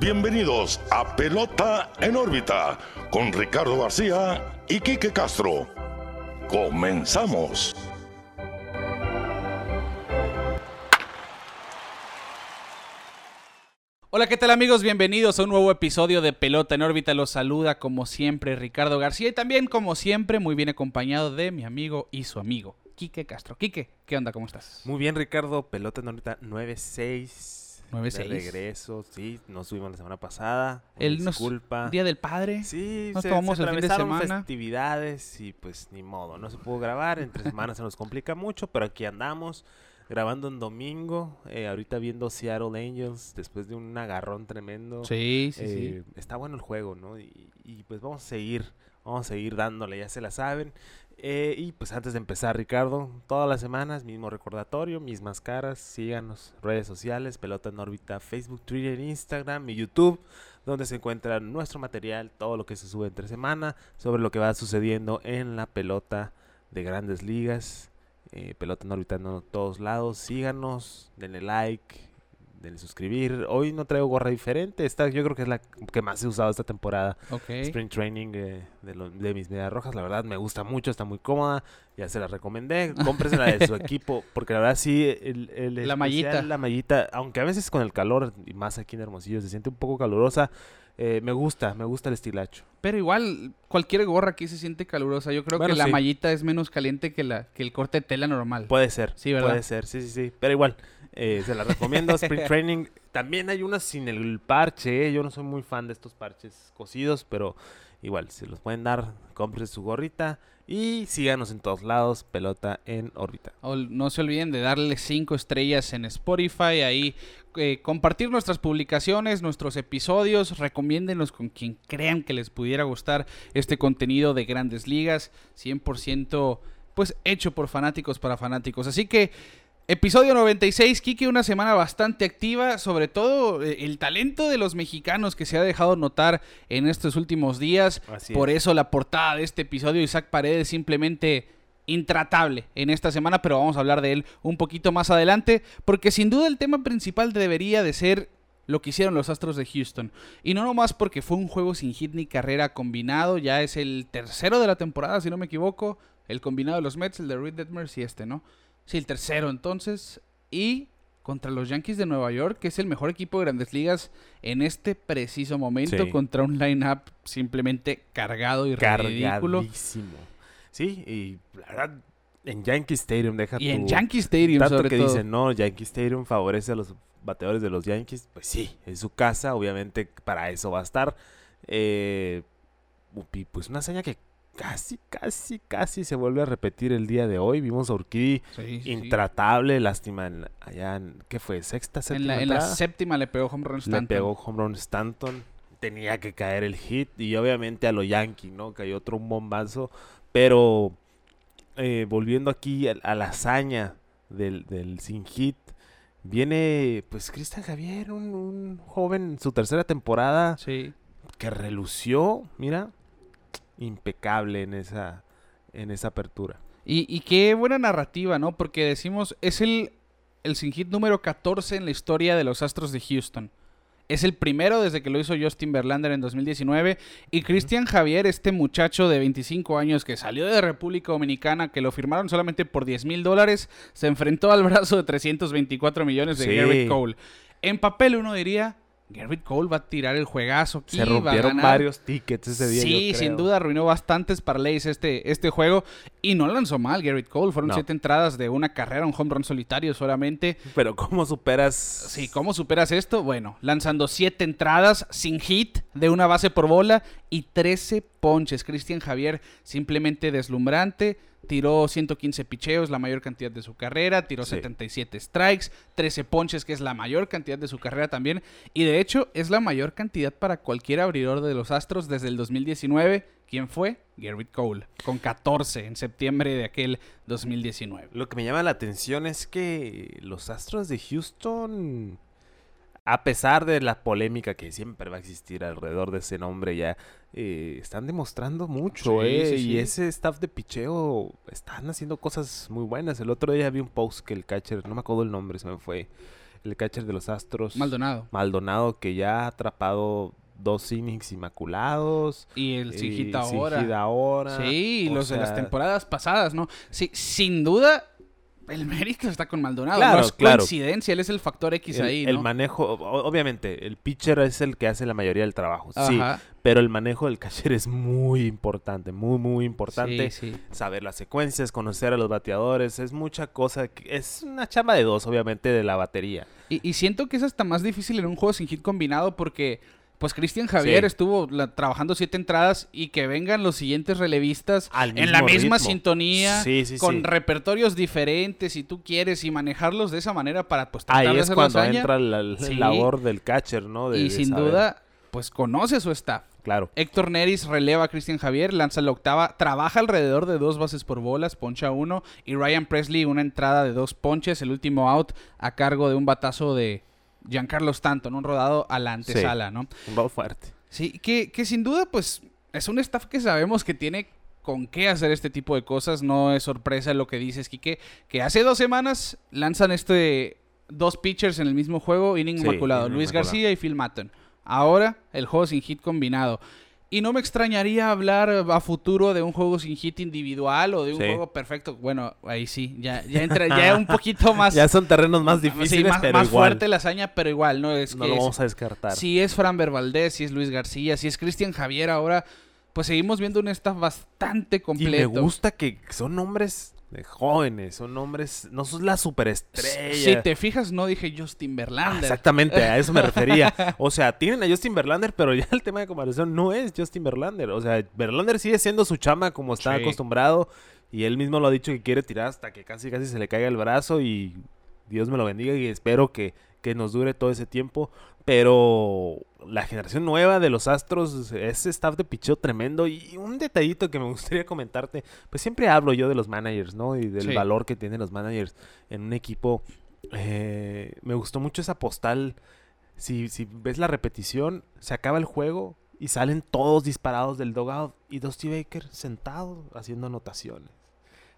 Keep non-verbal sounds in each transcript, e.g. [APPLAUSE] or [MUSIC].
bienvenidos a Pelota en órbita con Ricardo García y Quique Castro. Comenzamos. Hola, ¿qué tal amigos? Bienvenidos a un nuevo episodio de Pelota en órbita. Los saluda como siempre Ricardo García y también como siempre muy bien acompañado de mi amigo y su amigo Quique Castro. Quique, ¿qué onda? ¿Cómo estás? Muy bien, Ricardo. Pelota en órbita 96. 9-6. De regreso, sí. Nos subimos la semana pasada. El nos- disculpa. Día del Padre. Sí, nos se, tomamos se el fin de semana. festividades y pues ni modo, no se pudo grabar. Entre semanas se nos complica mucho, pero aquí andamos grabando en domingo. eh, ahorita viendo Seattle Angels después de un agarrón tremendo. Sí, sí, sí. Eh, Está bueno el juego, ¿no? Y, y, pues vamos a seguir, vamos a seguir dándole, ya se la saben. Eh, y pues antes de empezar, Ricardo, todas las semanas, mismo recordatorio, mismas caras, síganos, redes sociales, Pelota en órbita, Facebook, Twitter, Instagram y YouTube, donde se encuentra nuestro material, todo lo que se sube entre semana, sobre lo que va sucediendo en la pelota de grandes ligas. Eh, pelota en órbita en todos lados, síganos, denle like, denle suscribir. Hoy no traigo gorra diferente, esta yo creo que es la que más he usado esta temporada. Ok. Spring Training eh, de, lo- de mis medias rojas, la verdad me gusta mucho, está muy cómoda, ya se la recomendé, cómprese la de su [LAUGHS] equipo, porque la verdad sí, el, el La especial, mallita. la mallita, aunque a veces con el calor, y más aquí en Hermosillo, se siente un poco calurosa, eh, me gusta, me gusta el estilacho. Pero igual, cualquier gorra aquí se siente calurosa. Yo creo Bueno, que la sí. mallita es menos caliente que, la, que el corte de tela normal. Puede ser, Sí, ¿verdad? puede ser, sí, sí, sí, pero igual, eh, se la recomiendo, Spring [LAUGHS] Training, también hay unas sin el parche, eh, yo no soy muy fan de estos parches cosidos, pero igual, si los pueden dar, cómprense su gorrita, y síganos en todos lados, pelota en órbita. O- no se olviden de darle cinco estrellas en Spotify, ahí eh, compartir nuestras publicaciones, nuestros episodios, recomiéndenlos con quien crean que les pudiera gustar este contenido de grandes ligas, 100% pues hecho por fanáticos para fanáticos. Así que episodio 96, Kike, una semana bastante activa, sobre todo eh, el talento de los mexicanos que se ha dejado notar en estos últimos días. Así Por es. eso la portada de este episodio, Isaac Paredes, simplemente intratable en esta semana, pero vamos a hablar de él un poquito más adelante, porque sin duda el tema principal debería de ser lo que hicieron los Astros de Houston. Y no nomás porque fue un juego sin hit ni carrera combinado, ya es el tercero de la temporada, si no me equivoco, el combinado de los Mets, el de Reed Detmers y este, ¿no? Sí, el tercero entonces. Y contra los Yankees de Nueva York, que es el mejor equipo de grandes ligas en este preciso momento, Sí. contra un line-up simplemente cargado y ridículo. Sí, y la verdad, en Yankee Stadium deja Y en Yankee Stadium, Tanto sobre que todo. dicen, no, Yankee Stadium favorece a los bateadores de los Yankees. Pues sí, es su casa, obviamente para eso va a estar. Eh, pues una hazaña que casi, casi, casi se vuelve a repetir el día de hoy. Vimos a Urquidy Sí, sí, sí. intratable, lástima en- allá en, ¿qué fue? ¿Sexta, En séptima la, en la séptima le pegó home run Le Stanton. pegó home run Stanton. Tenía que caer el hit. Y obviamente a lo Yankee, ¿no? Cayó otro un bombazo. Pero eh, volviendo aquí a, a la hazaña del, del sin hit. Viene pues Cristian Javier, un, un joven en su tercera temporada Sí. que relució, mira, impecable en esa, en esa apertura. Y, y qué buena narrativa, ¿no? Porque decimos, es el, el sin hit número 14 en la historia de los Astros de Houston. Es el primero desde que lo hizo Justin Verlander en 2019. Y Cristian Javier, este muchacho de 25 años que salió de República Dominicana, que lo firmaron solamente por 10 mil dólares, se enfrentó al brazo de 324 millones de Sí. Garrett Cole. En papel uno diría, Garrett Cole va a tirar el juegazo aquí, Se va a rompieron ganar". varios tickets ese día. Sí, yo sin duda arruinó bastantes parlays este, este juego. Y no lanzó mal Garrett Cole. Fueron No. siete entradas de una carrera, un home run solitario solamente. Pero ¿cómo superas? Sí, ¿cómo superas esto? Bueno, lanzando siete entradas sin hit de una base por bola y 13 ponches. Cristian Javier simplemente deslumbrante. Tiró 115 picheos, la mayor cantidad de su carrera. Tiró Sí. 77 strikes, 13 ponches, que es la mayor cantidad de su carrera también. Y de hecho, es la mayor cantidad para cualquier abridor de los Astros desde el 2019. ¿Quién fue? Garrett Cole, con 14 en septiembre de aquel 2019. Lo que me llama la atención es que los Astros de Houston, a pesar de la polémica que siempre va a existir alrededor de ese nombre ya, eh, están demostrando mucho, Sí, eh, sí, y ese staff de picheo están haciendo cosas muy buenas. El otro día vi un post que el catcher, no me acuerdo el nombre, se me fue, el catcher de los Astros. Maldonado. Maldonado, que ya ha atrapado dos innings inmaculados. Y el Sijita y ahora. Ahora. Sí, los de las temporadas pasadas, ¿no? Sí, sin duda, el mérito está con Maldonado. Claro, no es claro. coincidencia, él es el factor X el, ahí, el ¿no? manejo, o- obviamente, el pitcher es el que hace la mayoría del trabajo. Sí, pero el manejo del catcher es muy importante, muy, muy importante. Sí, sí. Saber las secuencias, conocer a los bateadores, es mucha cosa. que- Es una chamba de dos, obviamente, de la batería. Y, y siento que es hasta más difícil en un juego sin hit combinado porque, pues, Cristian Javier Sí. estuvo la- trabajando siete entradas y que vengan los siguientes relevistas Al en la misma ritmo. sintonía, Sí, sí, con repertorios diferentes, si tú quieres, y manejarlos de esa manera para, pues, tratar Ahí de es hacer cuando entra la, labor del catcher, ¿no? De- y de sin saber. duda, pues, conoce su staff. Claro. Héctor Neris releva a Cristian Javier, lanza la octava, trabaja alrededor de dos bases por bolas, poncha uno, y Ryan Presley una entrada de dos ponches, el último out a cargo de un batazo de Giancarlo Stanton, un rodado a la antesala, ¿no? Un fuerte. Sí, que, que sin duda, pues, es un staff que sabemos que tiene con qué hacer este tipo de cosas, no es sorpresa lo que dices, Quique, que hace dos semanas lanzan este dos pitchers en el mismo juego, inning Sí, inmaculado, Luis inmaculado. García y Phil Matton. Ahora, el juego sin hit combinado. Y no me extrañaría hablar a futuro de un juego sin hit individual o de un Sí. juego perfecto. Bueno, ahí sí, ya, ya entra, ya un poquito [LAUGHS] más, Ya son terrenos más sí, difíciles, más, pero más igual. fuerte la hazaña, pero igual, ¿no? Es no que lo es- vamos a descartar. si es Fran Valdez, si es Luis García, si es Cristian Javier ahora, pues seguimos viendo un staff bastante y completo. me gusta que son nombres de jóvenes, son nombres, no son la superestrella. Si te fijas, no dije Justin Ah, Verlander. exactamente, a eso me refería. [LAUGHS] O sea, tienen a Justin Verlander, pero ya el tema de comparación no es Justin Verlander. O sea, Verlander sigue siendo su chama como está Sí. acostumbrado. Y él mismo lo ha dicho que quiere tirar hasta que casi casi se le caiga el brazo. Y Dios me lo bendiga y espero que, que nos dure todo ese tiempo. Pero la generación nueva de los Astros, ese staff de picheo tremendo. Y un detallito que me gustaría comentarte, pues siempre hablo yo de los managers, ¿no? Y del Sí. valor que tienen los managers en un equipo. Eh, me gustó mucho esa postal. Si, si ves la repetición, se acaba el juego y salen todos disparados del dogout y Dusty Baker sentado haciendo anotaciones.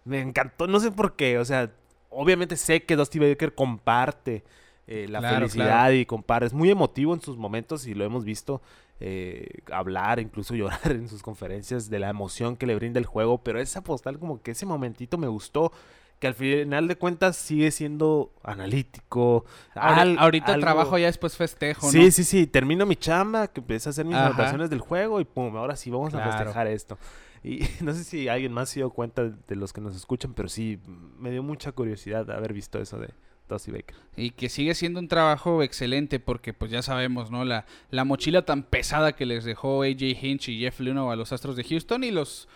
Me encantó, no sé por qué, o sea, obviamente sé que Dusty Baker comparte eh, la Claro, felicidad claro. y comparte, es muy emotivo en sus momentos y lo hemos visto eh, hablar, incluso [LAUGHS] llorar en sus conferencias de la emoción que le brinda el juego, pero esa postal como que ese momentito me gustó, que al final de cuentas sigue siendo analítico. Al- ahorita algo- trabajo ya después festejo, ¿no? Sí, sí, sí, termino mi chamba, que empiezo a hacer mis Ajá. anotaciones del juego y pum, ahora sí vamos a festejar esto. Y [LAUGHS] no sé si alguien más se dio cuenta de los que nos escuchan, pero sí, me dio mucha curiosidad haber visto eso de Y que sigue siendo un trabajo excelente porque pues ya sabemos, ¿no? La, la mochila tan pesada que les dejó AJ Hinch y Jeff Luno a los Astros de Houston y los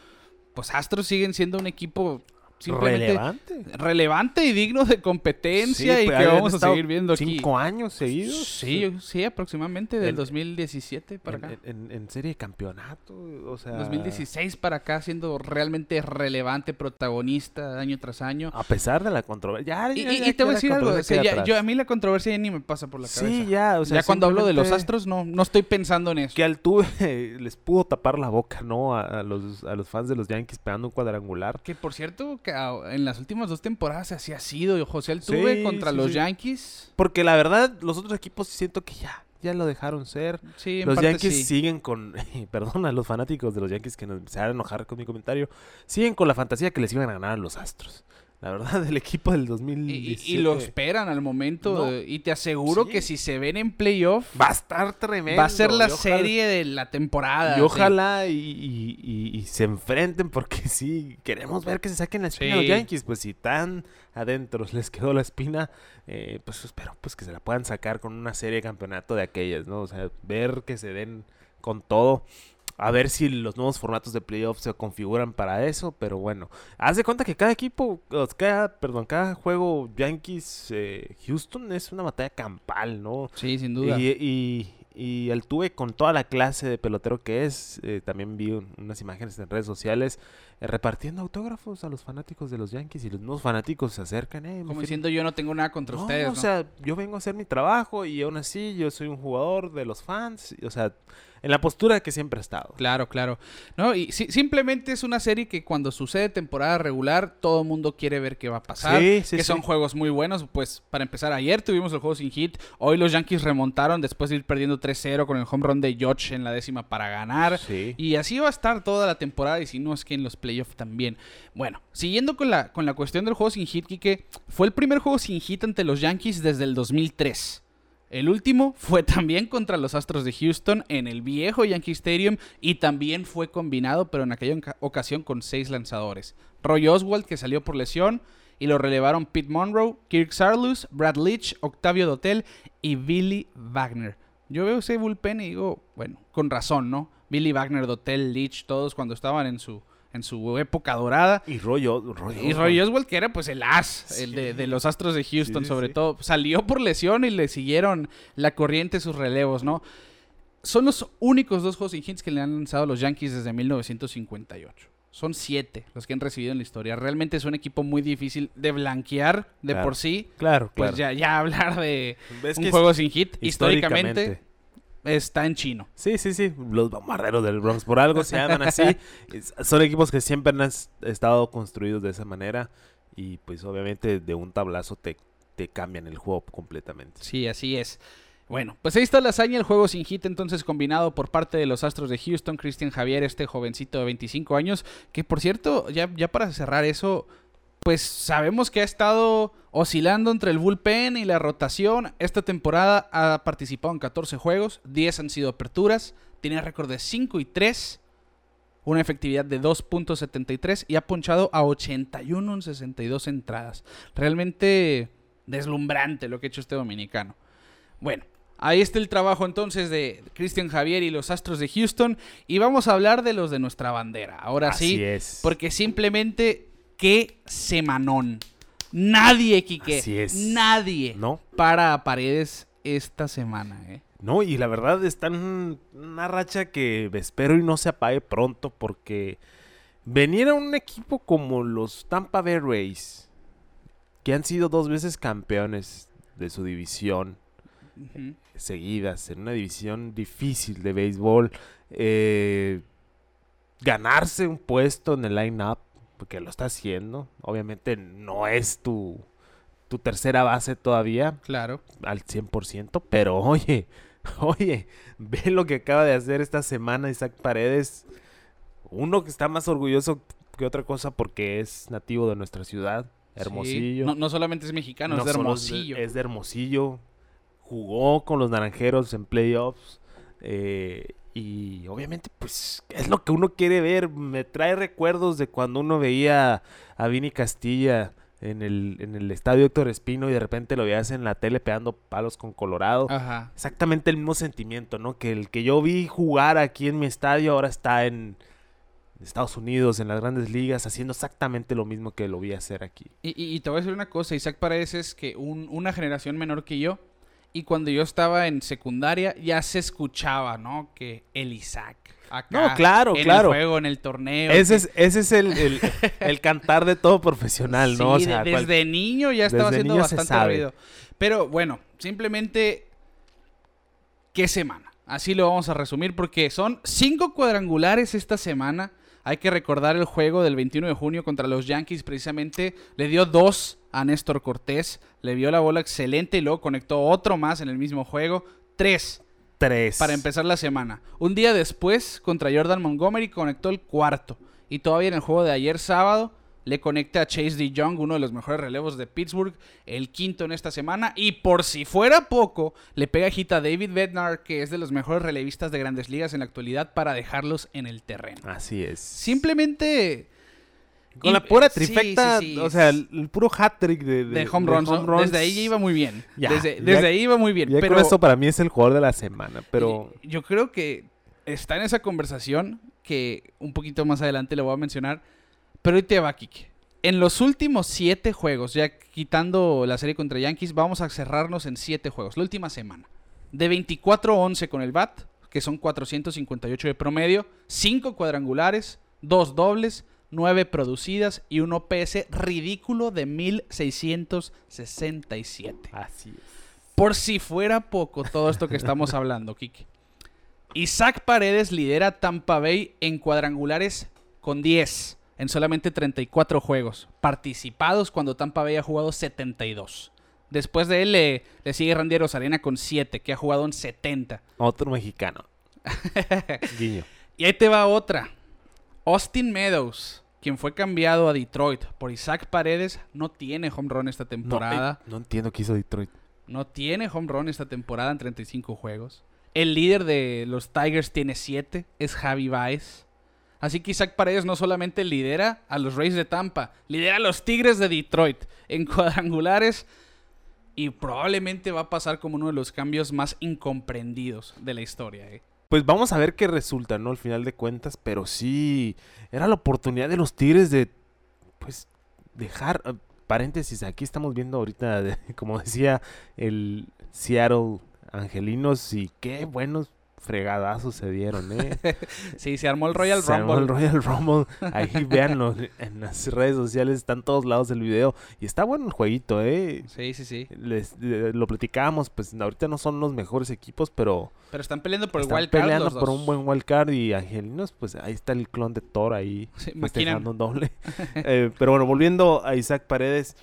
pues Astros siguen siendo un equipo simplemente Relevante. relevante y digno de competencia Sí, y pues, que vamos a seguir viendo aquí. Cinco años seguidos. Sí, sí, aproximadamente del En- 2017 para en, acá. en- serie de campeonato, o sea... 2016 para acá siendo realmente relevante, protagonista año tras año. A pesar de la controversia. Ya, Y, ya- y- ya y te voy a decir algo, o sea, ya- yo, a mí la controversia ya ni me pasa por la cabeza. Sí, ya, o sea, ya cuando hablo de los Astros no, no estoy pensando en eso. que Altuve [LAUGHS] les pudo tapar la boca, ¿no? A, a los, a los fans de los Yankees pegando un cuadrangular. Que por cierto, en las últimas dos temporadas así ha sido José Altuve Sí, contra sí, los sí. Yankees. Porque la verdad, los otros equipos siento que ya, ya lo dejaron ser. Sí, Los Yankees siguen con, [LAUGHS] perdón a los fanáticos de los Yankees que nos se van a enojar con mi comentario, siguen con la fantasía que les iban a ganar a los Astros. La verdad, [LAUGHS] el equipo del Y, 2017 y- y lo esperan al momento. No. y te aseguro Sí. que si se ven en playoff, va a estar tremendo. va a ser la ojalá- serie de la temporada. Y sí. ojalá y, y- y- y se enfrenten porque [LAUGHS] sí, queremos ver que se saquen la espina a los Sí. Yankees. Pues si tan adentro [LAUGHS] les quedó la espina, eh, pues espero pues que se la puedan sacar con una serie de campeonato de aquellas, ¿no? O sea, ver que se den con todo. A ver si los nuevos formatos de playoffs se configuran para eso, pero bueno. Haz de cuenta que cada equipo, o cada, perdón, cada juego Yankees eh, Houston es una batalla campal, ¿no? Sí, sin duda. Y, y, y Altuve con toda la clase de pelotero que es, eh, también vi un- unas imágenes en redes sociales eh, repartiendo autógrafos a los fanáticos de los Yankees y los nuevos fanáticos se acercan. Eh, Como diciendo yo no tengo nada contra No, ustedes. o ¿no? sea, yo vengo a hacer mi trabajo y aún así yo soy un jugador de los fans. y, O sea, en la postura que siempre ha estado. Claro, claro. No, y si- simplemente es una serie que cuando sucede temporada regular, todo el mundo quiere ver qué va a pasar. Sí, sí, que sí. son juegos muy buenos. Pues para empezar, ayer tuvimos el juego sin hit. Hoy los Yankees remontaron después de ir perdiendo 3-0 con el home run de George en la décima para ganar. Sí. Y así va a estar toda la temporada y si no es que en los playoffs también. Bueno, siguiendo con la, con la cuestión del juego sin hit, Kike, fue el primer juego sin hit ante los Yankees desde el 2003. El último fue también contra los Astros de Houston en el viejo Yankee Stadium y también fue combinado, pero en aquella oca- ocasión con seis lanzadores. Roy Oswald, que salió por lesión, y lo relevaron Pete Monroe, Kirk Sarlus, Brad Leach, Octavio Dotel y Billy Wagner. Yo veo ese bullpen y digo, bueno, con razón, ¿no? Billy Wagner, Dotel, Leach, todos cuando estaban en su, en su época dorada. Y rollo. Y Roy Oswald, que era pues el as, el de, de los Astros de Houston, Sí, sobre sí. todo, salió por lesión y le siguieron la corriente sus relevos, ¿no? Son los únicos dos juegos sin hits que le han lanzado los Yankees desde 1958. Son siete los que han recibido en la historia. Realmente es un equipo muy difícil de blanquear de Claro. por sí. Claro, Pues claro. ya, ya hablar de un juego sin hit, históricamente- históricamente, está en chino. Sí, sí, sí. Los bombarderos del Bronx por algo se llaman así. [LAUGHS] Son equipos que siempre han es- estado construidos de esa manera. Y pues obviamente de un tablazo te, te cambian el juego completamente. Sí, así es. Bueno, pues ahí está la hazaña, el juego sin hit entonces combinado por parte de los Astros de Houston, Christian Javier, este jovencito de 25 años, que por cierto, ya, ya para cerrar eso, pues sabemos que ha estado oscilando entre el bullpen y la rotación. Esta temporada ha participado en 14 juegos, 10 han sido aperturas, tiene récord de 5 y 3, una efectividad de 2.73 y ha ponchado a 81 en 62 entradas. Realmente deslumbrante lo que ha hecho este dominicano. Bueno, ahí está el trabajo entonces de Christian Javier y los Astros de Houston. Y vamos a hablar de los de nuestra bandera. Ahora Así sí, es. porque simplemente qué semanón. Nadie, Quique. Así es. Nadie ¿No? para paredes esta semana, ¿eh? No, y la verdad está en una racha que espero y no se apague pronto porque venir a un equipo como los Tampa Bay Rays, que han sido dos veces campeones de su división seguidas, en una división difícil de béisbol, eh, ganarse un puesto en el line-up, porque lo está haciendo, obviamente no es tu, tu tercera base todavía, Claro. al 100%, pero oye, [LAUGHS] oye, ve lo que acaba de hacer esta semana Isaac Paredes. Uno que está más orgulloso que otra cosa porque es nativo de nuestra ciudad, Sí. Hermosillo. No, no solamente es mexicano, No es de Hermosillo. Es de Hermosillo. Jugó con los naranjeros en playoffs. Eh, y obviamente, pues, es lo que uno quiere ver. Me trae recuerdos de cuando uno veía a Vini Castilla en el, en el estadio Héctor Espino y de repente lo veías en la tele pegando palos con Colorado. Ajá. Exactamente el mismo sentimiento, ¿no? Que el que yo vi jugar aquí en mi estadio ahora está en Estados Unidos, en las grandes ligas, haciendo exactamente lo mismo que lo vi hacer aquí. Y, y- y te voy a decir una cosa, Isaac Paredes es que un- una generación menor que yo, y cuando yo estaba en secundaria ya se escuchaba, ¿no? Que el Isaac. Acá, No, claro, en claro. el juego, en el torneo. Ese es, ese es el, el- [LAUGHS] el cantar de todo profesional, ¿no? O Sí, sea, de- cual- desde niño ya estaba desde haciendo bastante ruido. Pero bueno, simplemente, ¿qué semana? Así lo vamos a resumir porque son cinco cuadrangulares esta semana. Hay que recordar el juego del 21 de junio contra los Yankees. Precisamente le dio dos a Néstor Cortés. Le vio la bola excelente y luego conectó otro más en el mismo juego. Tres tres. para empezar la semana. Un día después, contra Jordan Montgomery, conectó el cuarto. Y todavía en el juego de ayer sábado, le conecta a Chase D. Young, uno de los mejores relevos de Pittsburgh, el quinto en esta semana. Y por si fuera poco, le pega hit a David Bednar, que es de los mejores relevistas de grandes ligas en la actualidad, para dejarlos en el terreno. Así es. Simplemente. Con la pura sí, sí, trifecta, sí, o sea, el, el puro hat-trick de, de, home runs. Desde ahí iba muy bien. Ya, desde ya- ahí iba muy bien. Ya pero esto para mí es el jugador de la semana, pero... Yo creo que está en esa conversación que un poquito más adelante le voy a mencionar. Pero hoy te va, Kike. En los últimos siete juegos, ya quitando la serie contra Yankees, vamos a cerrarnos en siete juegos. La última semana. De 24-11 con el BAT, que son 458 de promedio, 5 cuadrangulares, 2 dobles, 9 producidas y un OPS ridículo de 1667. Así es. Por si fuera poco todo esto que estamos [LAUGHS] hablando, Kike. Isaac Paredes lidera Tampa Bay en cuadrangulares con 10 en solamente 34 juegos participados cuando Tampa Bay ha jugado 72. Después de él le, le sigue Randy Rosarena con 7, que ha jugado en 70. Otro mexicano. [LAUGHS] Guiño. Y ahí te va otra. Austin Meadows, quien fue cambiado a Detroit por Isaac Paredes, no tiene home run esta No, temporada. eh, no entiendo qué hizo Detroit. No tiene home run esta temporada en 35 juegos. El líder de los Tigers tiene 7, es Javi Baez. Así que Isaac Paredes no solamente lidera a los Rays de Tampa, lidera a los Tigres de Detroit en cuadrangulares y probablemente va a pasar como uno de los cambios más incomprendidos de la historia. ¿eh? Pues vamos a ver qué resulta, ¿no? Al final de cuentas, pero sí, era la oportunidad de los Tigres de, pues, dejar, eh, paréntesis, aquí estamos viendo ahorita, [LAUGHS] como decía, el Seattle Angelinos y qué buenos fregadazos se dieron, ¿eh? [LAUGHS] Sí, se armó el Royal Se armó Rumble. el Royal [LAUGHS] Rumble. Ahí véanlo en las redes sociales, están todos lados del video. Y está bueno el jueguito, ¿eh? Sí, sí, sí. Les, lo platicábamos, pues ahorita no son los mejores equipos, pero Pero están peleando por el están wild card peleando los por un buen wild card y Angelinos, pues ahí está el clon de Thor ahí [LAUGHS] Sí, un doble. Eh, pero bueno, volviendo a Isaac Paredes.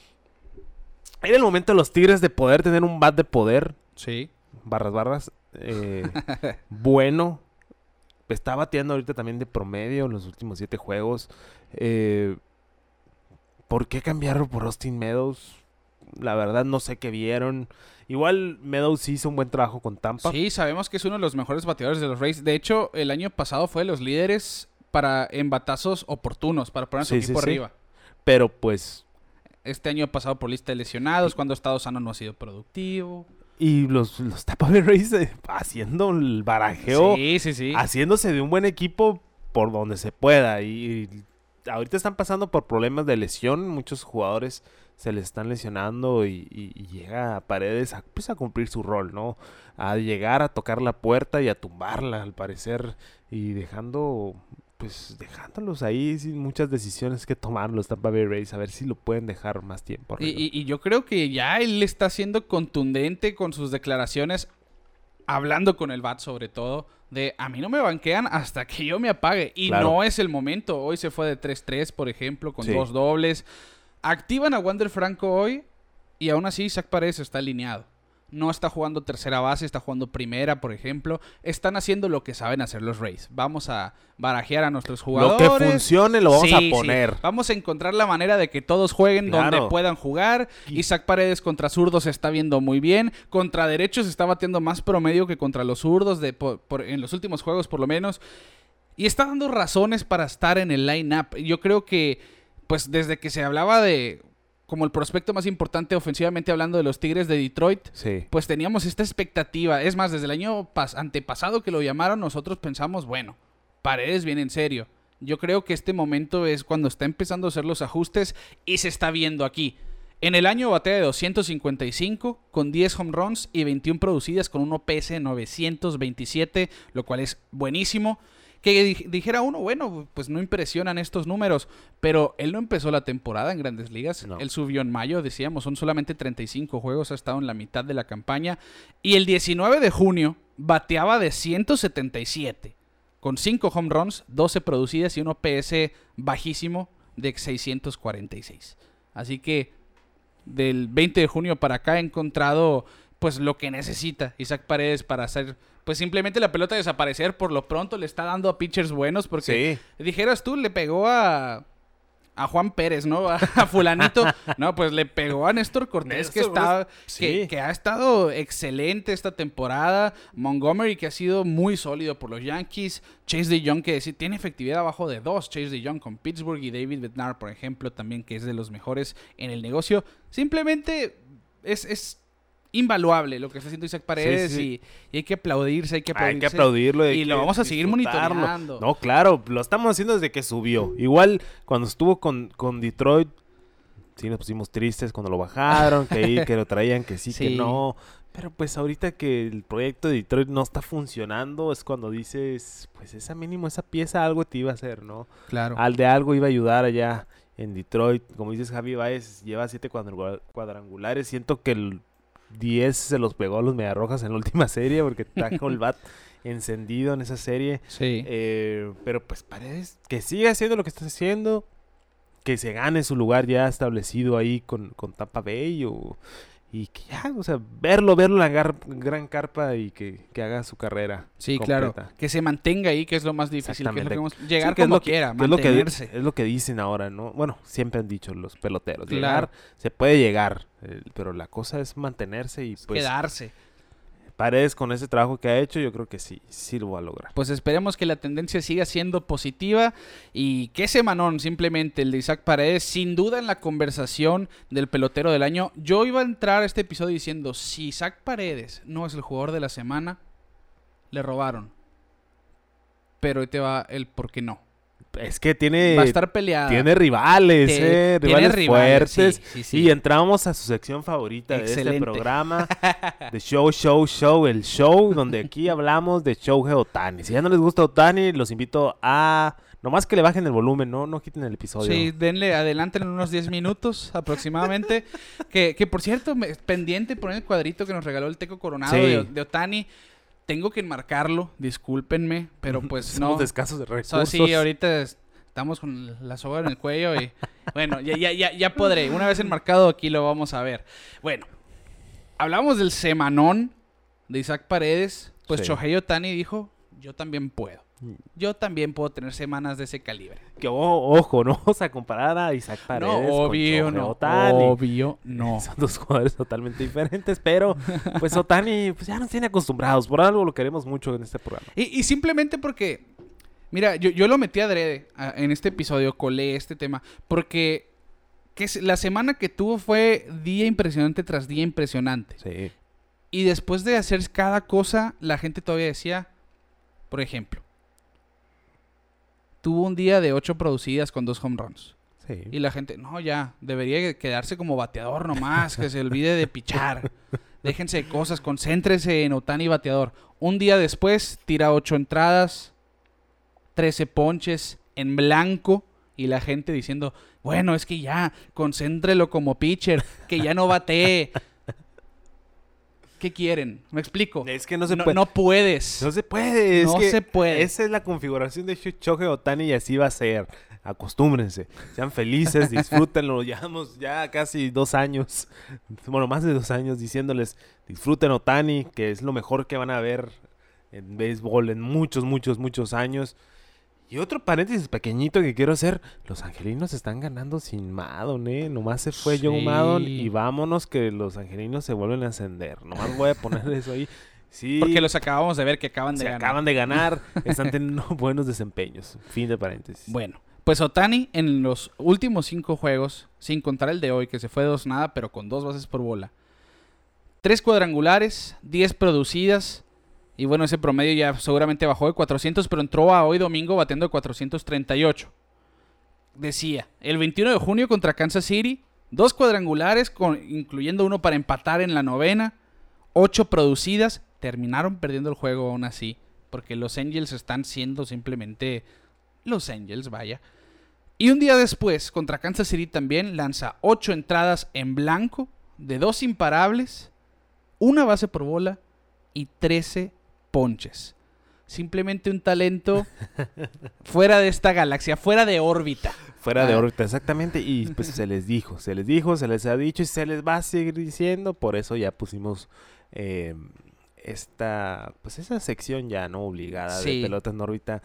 Era el momento de los Tigres de poder tener un bat de poder, Sí. Barras barras, eh, [LAUGHS] bueno. Está bateando ahorita también de promedio en los últimos siete juegos. Eh, ¿Por qué cambiarlo por Austin Meadows? La verdad no sé qué vieron. Igual Meadows hizo un buen trabajo con Tampa. Sí, sabemos que es uno de los mejores bateadores de los Rays. De hecho, el año pasado fue de los líderes para en batazos oportunos, para poner a su Sí, equipo sí. arriba. Pero pues... Este año ha pasado por lista de lesionados, cuando ha estado sano no ha sido productivo. Y los, los Tampa Bay Rays eh, haciendo el barajeo. Sí, sí, sí. haciéndose de un buen equipo por donde se pueda. Y, y ahorita están pasando por problemas de lesión. Muchos jugadores se les están lesionando y, y- y llega a Paredes a, pues, a cumplir su rol, ¿no? A llegar a tocar la puerta y a tumbarla, al parecer. Y dejando, pues dejándolos ahí sin muchas decisiones que tomar los Tampa Bay Rays. A ver si lo pueden dejar más tiempo. Y, arriba. y- y yo creo que ya él está siendo contundente con sus declaraciones, hablando con el BAT sobre todo, de a mí no me banquean hasta que yo me apague. Y Claro. no es el momento. Hoy se fue de 3-3, por ejemplo, con Sí. dos dobles. Activan a Wander Franco hoy y aún así Isaac Paredes está alineado. No está jugando tercera base, está jugando primera, por ejemplo. Están haciendo lo que saben hacer los Rays. Vamos a barajear a nuestros lo jugadores. que funcione lo vamos Sí, a sí. poner. Vamos a encontrar la manera de que todos jueguen Claro. donde puedan jugar. Isaac Paredes contra zurdos se está viendo muy bien. Contra derechos está batiendo más promedio que contra los zurdos de, por- por- en los últimos juegos, por lo menos. Y está dando razones para estar en el line-up. Yo creo que, pues desde que se hablaba de como el prospecto más importante ofensivamente hablando de los Tigres de Detroit, Sí. pues teníamos esta expectativa. Es más, desde el año pas- antepasado que lo llamaron, nosotros pensamos, bueno, Paredes viene en serio. Yo creo que este momento es cuando está empezando a hacer los ajustes y se está viendo aquí. En el año batea de 255 con 10 home runs y 21 producidas con un OPS de 927, lo cual es buenísimo. Que di- dijera uno, bueno, pues no impresionan estos números, pero él no empezó la temporada en grandes ligas. No. Él subió en mayo, decíamos, son solamente 35 juegos, ha estado en la mitad de la campaña. Y el 19 de junio bateaba de 177, con 5 home runs, 12 producidas y un OPS bajísimo de 646. Así que del 20 de junio para acá ha encontrado pues lo que necesita Isaac Paredes para hacer pues simplemente la pelota desaparecer por lo pronto le está dando a pitchers buenos porque Sí. dijeras tú le pegó a a Juan Pérez, ¿no? A, [LAUGHS] a fulanito. No, pues le pegó a Néstor Cortés, que, está, que, ha estado excelente esta temporada. Montgomery, que ha sido muy sólido por los Yankees. Chase de Jong, que sí, tiene efectividad abajo de dos. Chase de Jong con Pittsburgh y David Bednar, por ejemplo, también, que es de los mejores en el negocio. Simplemente es, es invaluable lo que está haciendo Isaac Paredes sí. Y, y hay que aplaudirse, hay que aplaudirse. Hay que aplaudirlo. hay Y lo vamos a seguir monitoreando. No, claro, lo estamos haciendo desde que subió. Igual cuando estuvo con, con Detroit, sí nos pusimos tristes cuando lo bajaron, que ahí que lo traían, que sí, que no. Pero pues ahorita que el proyecto de Detroit no está funcionando, es cuando dices, pues esa mínimo, esa pieza algo te iba a hacer, ¿no? Claro. Al de algo iba a ayudar allá en Detroit. Como dices, Javi Baez lleva siete cuadrangu- cuadrangulares. Siento que el- 10 se los pegó a los Mediarrojas en la última serie porque trajo el bat encendido en esa serie. Sí. Eh, pero pues Paredes que siga haciendo lo que está haciendo, que se gane su lugar ya establecido ahí con, con Tampa Bay o, y que ya, o sea, verlo, verlo en la gar- gran carpa y que, que haga su carrera. Sí, completa. claro. Que se mantenga ahí, que es lo más difícil. Que es lo que vamos- llegar Sí, que es lo que- quiera, que es lo que, mantenerse. es lo que dicen ahora, ¿no? Bueno, siempre han dicho los peloteros. Claro. Llegar, se puede llegar, eh, pero la cosa es mantenerse y pues quedarse. Paredes con ese trabajo que ha hecho, yo creo que sí, sí lo va a lograr. Pues esperemos que la tendencia siga siendo positiva y que ese manón, simplemente el de Isaac Paredes, sin duda en la conversación del pelotero del año. Yo iba a entrar a este episodio diciendo, si Isaac Paredes no es el jugador de la semana, le robaron. Pero te va el por qué no. Es que tiene, va a estar peleada. tiene rivales, Te- eh, tiene rivales, sí, fuertes. sí, sí. Y entramos a su sección favorita de este programa, [LAUGHS] de Show, Show, Show, el show, donde aquí [LAUGHS] hablamos de Shohei Otani. Si ya no les gusta Otani, los invito a... Nomás que le bajen el volumen, no, no quiten el episodio. Sí, denle, adelante en unos 10 minutos aproximadamente. [LAUGHS] que, que por cierto, me- pendiente por el cuadrito que nos regaló el Teco Coronado de Otani. Tengo que enmarcarlo, discúlpenme, pero [LAUGHS] pues Somos no. de escasos de recursos. sí, ahorita es- estamos con la soga en el cuello y bueno, ya, ya, ya, ya podré. Una vez enmarcado aquí lo vamos a ver. Bueno, hablamos del semanón de Isaac Paredes. Pues Sí. Shohei Otani dijo, yo también puedo. Yo también puedo tener semanas de ese calibre. Que o- ojo, no [LAUGHS] vamos a comparar a Isaac Paredes no, obvio no. Otani. Obvio no. [LAUGHS] Son dos jugadores totalmente diferentes, pero pues Otani pues ya nos tiene acostumbrados. Por algo lo queremos mucho en este programa. Y, y simplemente porque, mira, yo, yo lo metí adrede a- en este episodio, colé este tema, porque que la semana que tuvo fue día impresionante tras día impresionante. Sí. Y después de hacer cada cosa, la gente todavía decía, por ejemplo, tuvo un día de ocho producidas con dos home runs. Sí. Y la gente, no, ya, debería quedarse como bateador nomás, que se olvide de pichar. Déjense de cosas, concéntrese en Otani bateador. Un día después, tira ocho entradas, 13 ponches en blanco. Y la gente diciendo, bueno, es que ya, concéntrelo como pitcher, que ya no batee. ¿Qué quieren? ¿Me explico? Es que no se no, puede. no puedes. No se puede. es No que se puede. Esa es la configuración de Shohei Otani y así va a ser. Acostúmbrense. Sean felices, [LAUGHS] disfrútenlo. Llevamos ya casi dos años, bueno, más de dos años diciéndoles, disfruten Otani, que es lo mejor que van a ver en béisbol en muchos, muchos, muchos años. Y otro paréntesis pequeñito que quiero hacer. Los angelinos están ganando sin Madon, ¿eh? Nomás se fue Sí. Madon y vámonos que los angelinos se vuelven a encender. Nomás voy a poner eso ahí. [LAUGHS] Sí. Porque los acabamos de ver que acaban de se ganar. acaban de ganar. [LAUGHS] Están teniendo [LAUGHS] buenos desempeños. Fin de paréntesis. Bueno, pues Otani en los últimos cinco juegos, sin contar el de hoy, que se fue dos nada, pero con dos bases por bola. Tres cuadrangulares, 10 producidas. Y bueno, ese promedio ya seguramente bajó de 400, pero entró a hoy domingo batiendo de 438. Decía, el 21 de junio contra Kansas City, dos cuadrangulares, incluyendo uno para empatar en la novena, ocho producidas, terminaron perdiendo el juego aún así, porque los Angels están siendo simplemente los Angels, vaya. Y un día después, contra Kansas City también, lanza 8 entradas en blanco, de dos imparables, una base por bola y 13 ponches. Simplemente un talento [LAUGHS] fuera de esta galaxia, fuera de órbita. Fuera de Ah. órbita, exactamente. Y pues se les dijo, se les dijo, se les ha dicho y se les va a seguir diciendo. Por eso ya pusimos eh, esta, pues esa sección ya no obligada Sí. de pelota en órbita.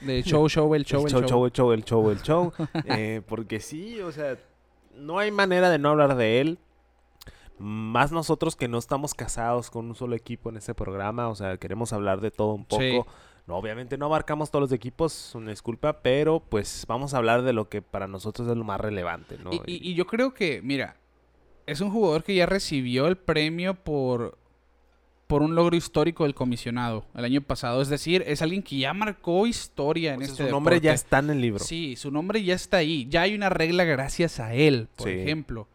De show, show, el [LAUGHS] show, el el show, show. show, el show, el show, el show. [LAUGHS] Eh, porque sí, o sea, no hay manera de no hablar de él. Más nosotros que no estamos casados con un solo equipo en este programa, o sea, queremos hablar de todo un poco. Sí. No, obviamente no abarcamos todos los equipos, una disculpa, pero pues vamos a hablar de lo que para nosotros es lo más relevante, ¿no? Y, y- y yo creo que, mira, es un jugador que ya recibió el premio por, por un logro histórico del comisionado el año pasado. Es decir, es alguien que ya marcó historia en O sea, este su nombre ya está en el libro. Sí, su nombre ya está ahí. Ya hay una regla gracias a él, por Sí. ejemplo.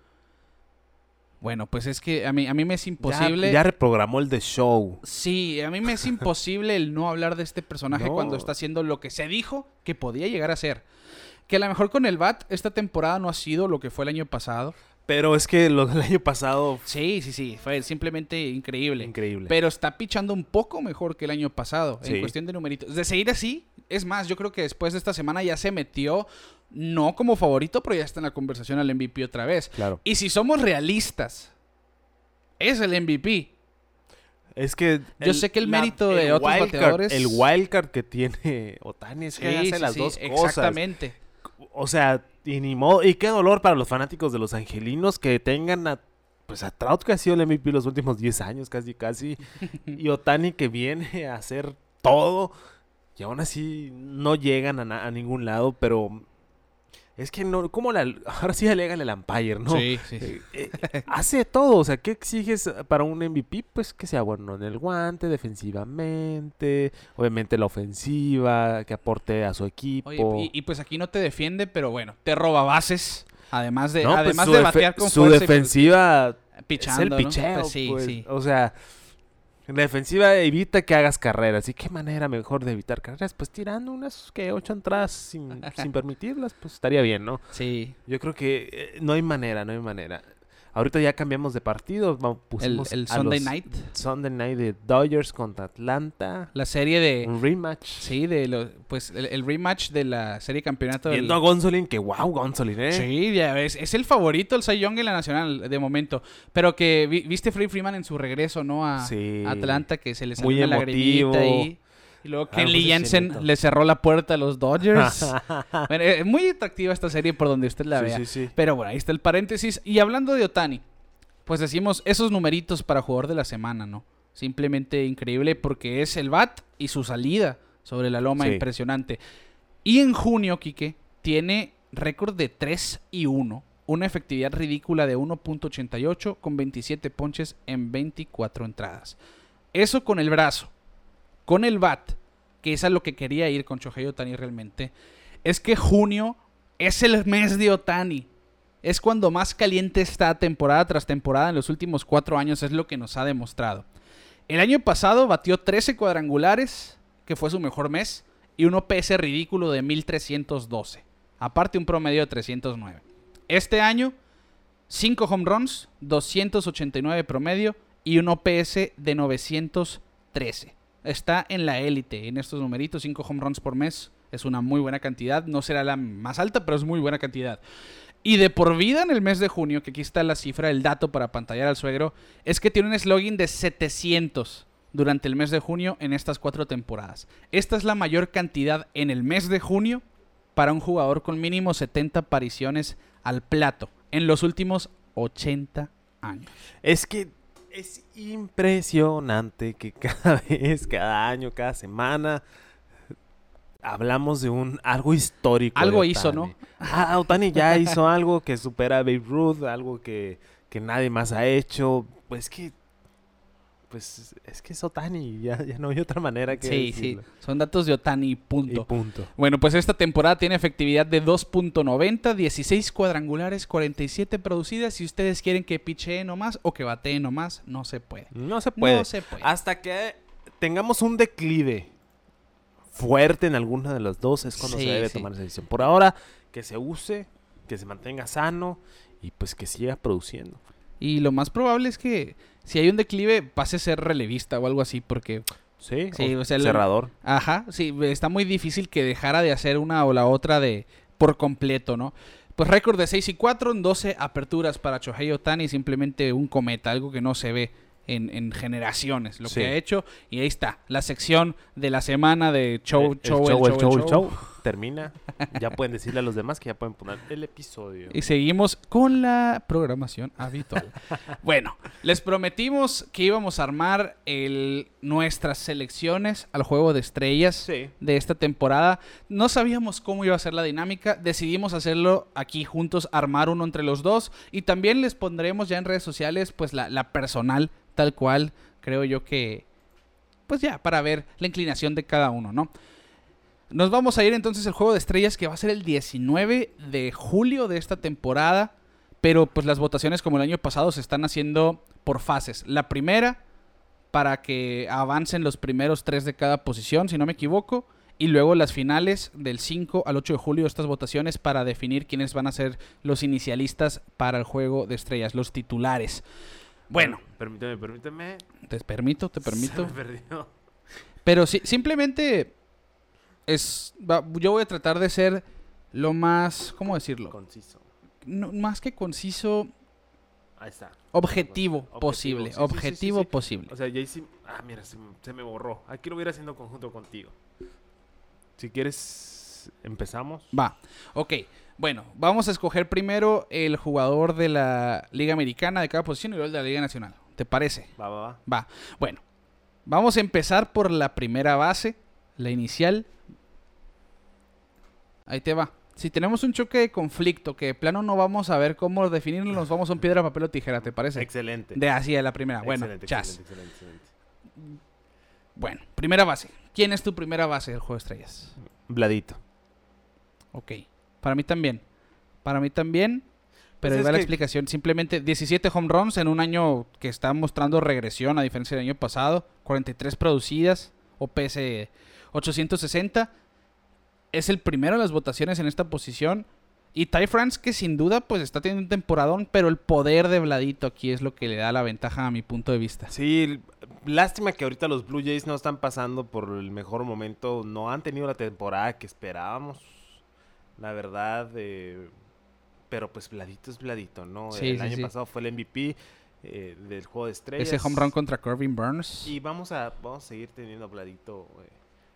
Bueno, pues es que a mí, a mí me es imposible. Ya, reprogramó el de show. Sí, a mí me es imposible el no hablar de este personaje No. cuando está haciendo lo que se dijo que podía llegar a ser. Que a lo mejor con el BAT esta temporada no ha sido lo que fue el año pasado. Pero es que lo del año pasado Sí, sí, sí, fue simplemente increíble. increíble. Pero está pichando un poco mejor que el año pasado en cuestión de numeritos. De seguir así, es más, yo creo que después de esta semana ya se metió, no como favorito, pero ya está en la conversación al MVP otra vez. claro. Y si somos realistas, es el MVP. Es que Yo sé que el mérito de otros bateadores- el wildcard que tiene [LAUGHS] Otani es que Sí, hace sí, las sí, dos cosas. Exactamente. O sea, y ni modo, y qué dolor para los fanáticos de los angelinos que tengan a pues a Trout que ha sido el MVP los últimos 10 años, casi casi, [LAUGHS] y Otani que viene a hacer todo y aún así no llegan a ningún lado, pero es que no, como la, [LAUGHS] ahora sí alega el umpire, ¿no? Sí, sí. Eh, eh, hace todo, o sea, ¿qué exiges para un MVP? Pues que sea bueno en el guante, defensivamente, obviamente la ofensiva, que aporte a su equipo. Oye, y, y pues aquí no te defiende, pero bueno, te roba bases. Además de, No, pues además de batear con su fuerza y, defensiva pichando, es el ¿no? picheo, Pues sí, pues, sí. o sea, la defensiva evita que hagas carreras. ¿Y qué manera mejor de evitar carreras? Pues tirando unas que ocho entradas sin, [LAUGHS] sin permitirlas, pues estaría bien, ¿no? Sí. Yo creo que eh, no hay manera, no hay manera. Ahorita ya cambiamos de partido, El, pusimos el a Sunday los Night, Sunday Night de Dodgers contra Atlanta, la serie de... un rematch. Sí, de lo, pues el, el rematch de la serie de campeonato del... Viendo a Gonzolin, que wow, Gonzolin, ¿eh? Sí, ya ves, es el favorito, el Cy Young en la nacional de momento. Pero que vi- viste Free Freeman en su regreso, ¿no? A Sí. a Atlanta, que se le salió Muy una lagrimita ahí. Y luego Ah, Kenley Jensen le cerró la puerta a los Dodgers. [LAUGHS] Bueno, es muy atractiva esta serie por donde usted la Sí, vea. sí, sí. Pero bueno, ahí está el paréntesis. Y hablando de Otani, pues decimos esos numeritos para jugador de la semana, ¿no? Simplemente increíble porque es el bat y su salida sobre la loma impresionante. Y en junio, Quique, tiene récord de 3 y 1. Una efectividad ridícula de 1.88 con 27 ponches en 24 entradas. Eso con el brazo. Con el bat, que es a lo que quería ir con Shohei Otani realmente, es que junio es el mes de Otani. Es cuando más caliente está temporada tras temporada en los últimos cuatro años, es lo que nos ha demostrado. El año pasado batió 13 cuadrangulares, que fue su mejor mes, y un OPS ridículo de 1312. Aparte un promedio de 309. Este año, 5 home runs, 289 promedio y un OPS de 913. Está en la élite en estos numeritos, 5 home runs por mes. Es una muy buena cantidad. No será la más alta, pero es muy buena cantidad. Y de por vida en el mes de junio, que aquí está la cifra, el dato para pantallar al suegro, es que tiene un slogan de 700 durante el mes de junio en estas cuatro temporadas. Esta es la mayor cantidad en el mes de junio para un jugador con mínimo 70 apariciones al plato en los últimos 80 años. Es que es impresionante que [LAUGHS] cada vez, cada año, cada semana hablamos de un algo histórico. Algo hizo. ¿no? Ah, Otani ya [LAUGHS] hizo algo que supera a Babe Ruth, algo que, que nadie más ha hecho. Pues que pues es que es Otani, [LAUGHS] ya, ya no hay otra manera que Sí, sí. decirlo. Son datos de Otani, Y punto. punto. Bueno, pues esta temporada tiene efectividad de 2.90, 16 cuadrangulares, 47 producidas. Si ustedes quieren que pichee nomás o que batee nomás, no se puede. No se puede. No se puede. Hasta que tengamos un declive fuerte en alguna de las dos es cuando Sí, se debe sí. tomar esa decisión. Por ahora, que se use, que se mantenga sano y pues que siga produciendo. Y lo más probable es que si hay un declive pase a ser relevista o algo así, porque, Sí, Sí, o o sea, el- cerrador. ajá, sí, está muy difícil que dejara de hacer una o la otra de por completo, ¿no? Pues récord de 6 y 4 en 12 aperturas para Shohei Otani, simplemente un cometa, algo que no se ve en, en generaciones, lo Sí. que ha hecho. Y ahí está, la sección de la semana de show, Eh, El- el show, el show, el show, show, Termina. Ya pueden decirle a los demás que ya pueden poner el episodio. Y seguimos con la programación habitual. bueno, les prometimos que íbamos a armar el, nuestras selecciones al juego de estrellas Sí. de esta temporada. No sabíamos cómo iba a ser la dinámica. Decidimos hacerlo aquí juntos, armar uno entre los dos. Y también les pondremos ya en redes sociales, pues la, la personal, tal cual. Creo yo que, pues ya, para ver la inclinación de cada uno, ¿no? Nos vamos a ir entonces al juego de estrellas que va a ser el 19 de julio de esta temporada. Pero pues las votaciones como el año pasado se están haciendo por fases. La primera para que avancen los primeros tres de cada posición, si no me equivoco. Y luego las finales del 5 al 8 de julio, estas votaciones para definir quiénes van a ser los inicialistas para el juego de estrellas, los titulares. Bueno, Permíteme, permíteme. te permito, te Se permito. me perdió. Pero sí, simplemente es. va- yo voy a tratar de ser lo más. ¿Cómo decirlo? Conciso. No, más que conciso, Ahí está. objetivo, Objetivo, posible. sí, sí, sí, sí, objetivo posible. O sea, ya hice... Ah, mira, se, me- se me borró. Aquí lo voy a ir haciendo conjunto contigo. Si quieres, empezamos. Va, ok. Bueno, vamos a escoger primero el jugador de la Liga Americana de cada posición y luego el de la Liga Nacional. ¿Te parece? Va, va, va. Va. Bueno, vamos a empezar por la primera base, la inicial. Ahí te va. Si tenemos un choque de conflicto que de plano no vamos a ver cómo definirlo, nos vamos a un piedra, papel o tijera, ¿te parece? Excelente. De así de la primera. Bueno, Excelente, chas. excelente, excelente. Bueno, primera base. ¿Quién es tu primera base del juego de estrellas? Bladito. Ok. Para mí también. Para mí también. Pero Pues ahí va la que- explicación. Simplemente 17 home runs en un año que está mostrando regresión a diferencia del año pasado. 43 producidas. OPS 860. Es el primero en las votaciones en esta posición. Y Ty France que sin duda pues está teniendo un temporadón. Pero el poder de Vladito aquí es lo que le da la ventaja a mi punto de vista. Sí, lástima que ahorita los Blue Jays no están pasando por el mejor momento. No han tenido la temporada que esperábamos. La verdad, eh, pero pues Bladito es Bladito, ¿no? Sí, el sí, año sí. pasado fue el MVP eh, del juego de estrellas. Ese home run contra Corbin Burns. Y vamos a, vamos a seguir teniendo a Bladito eh,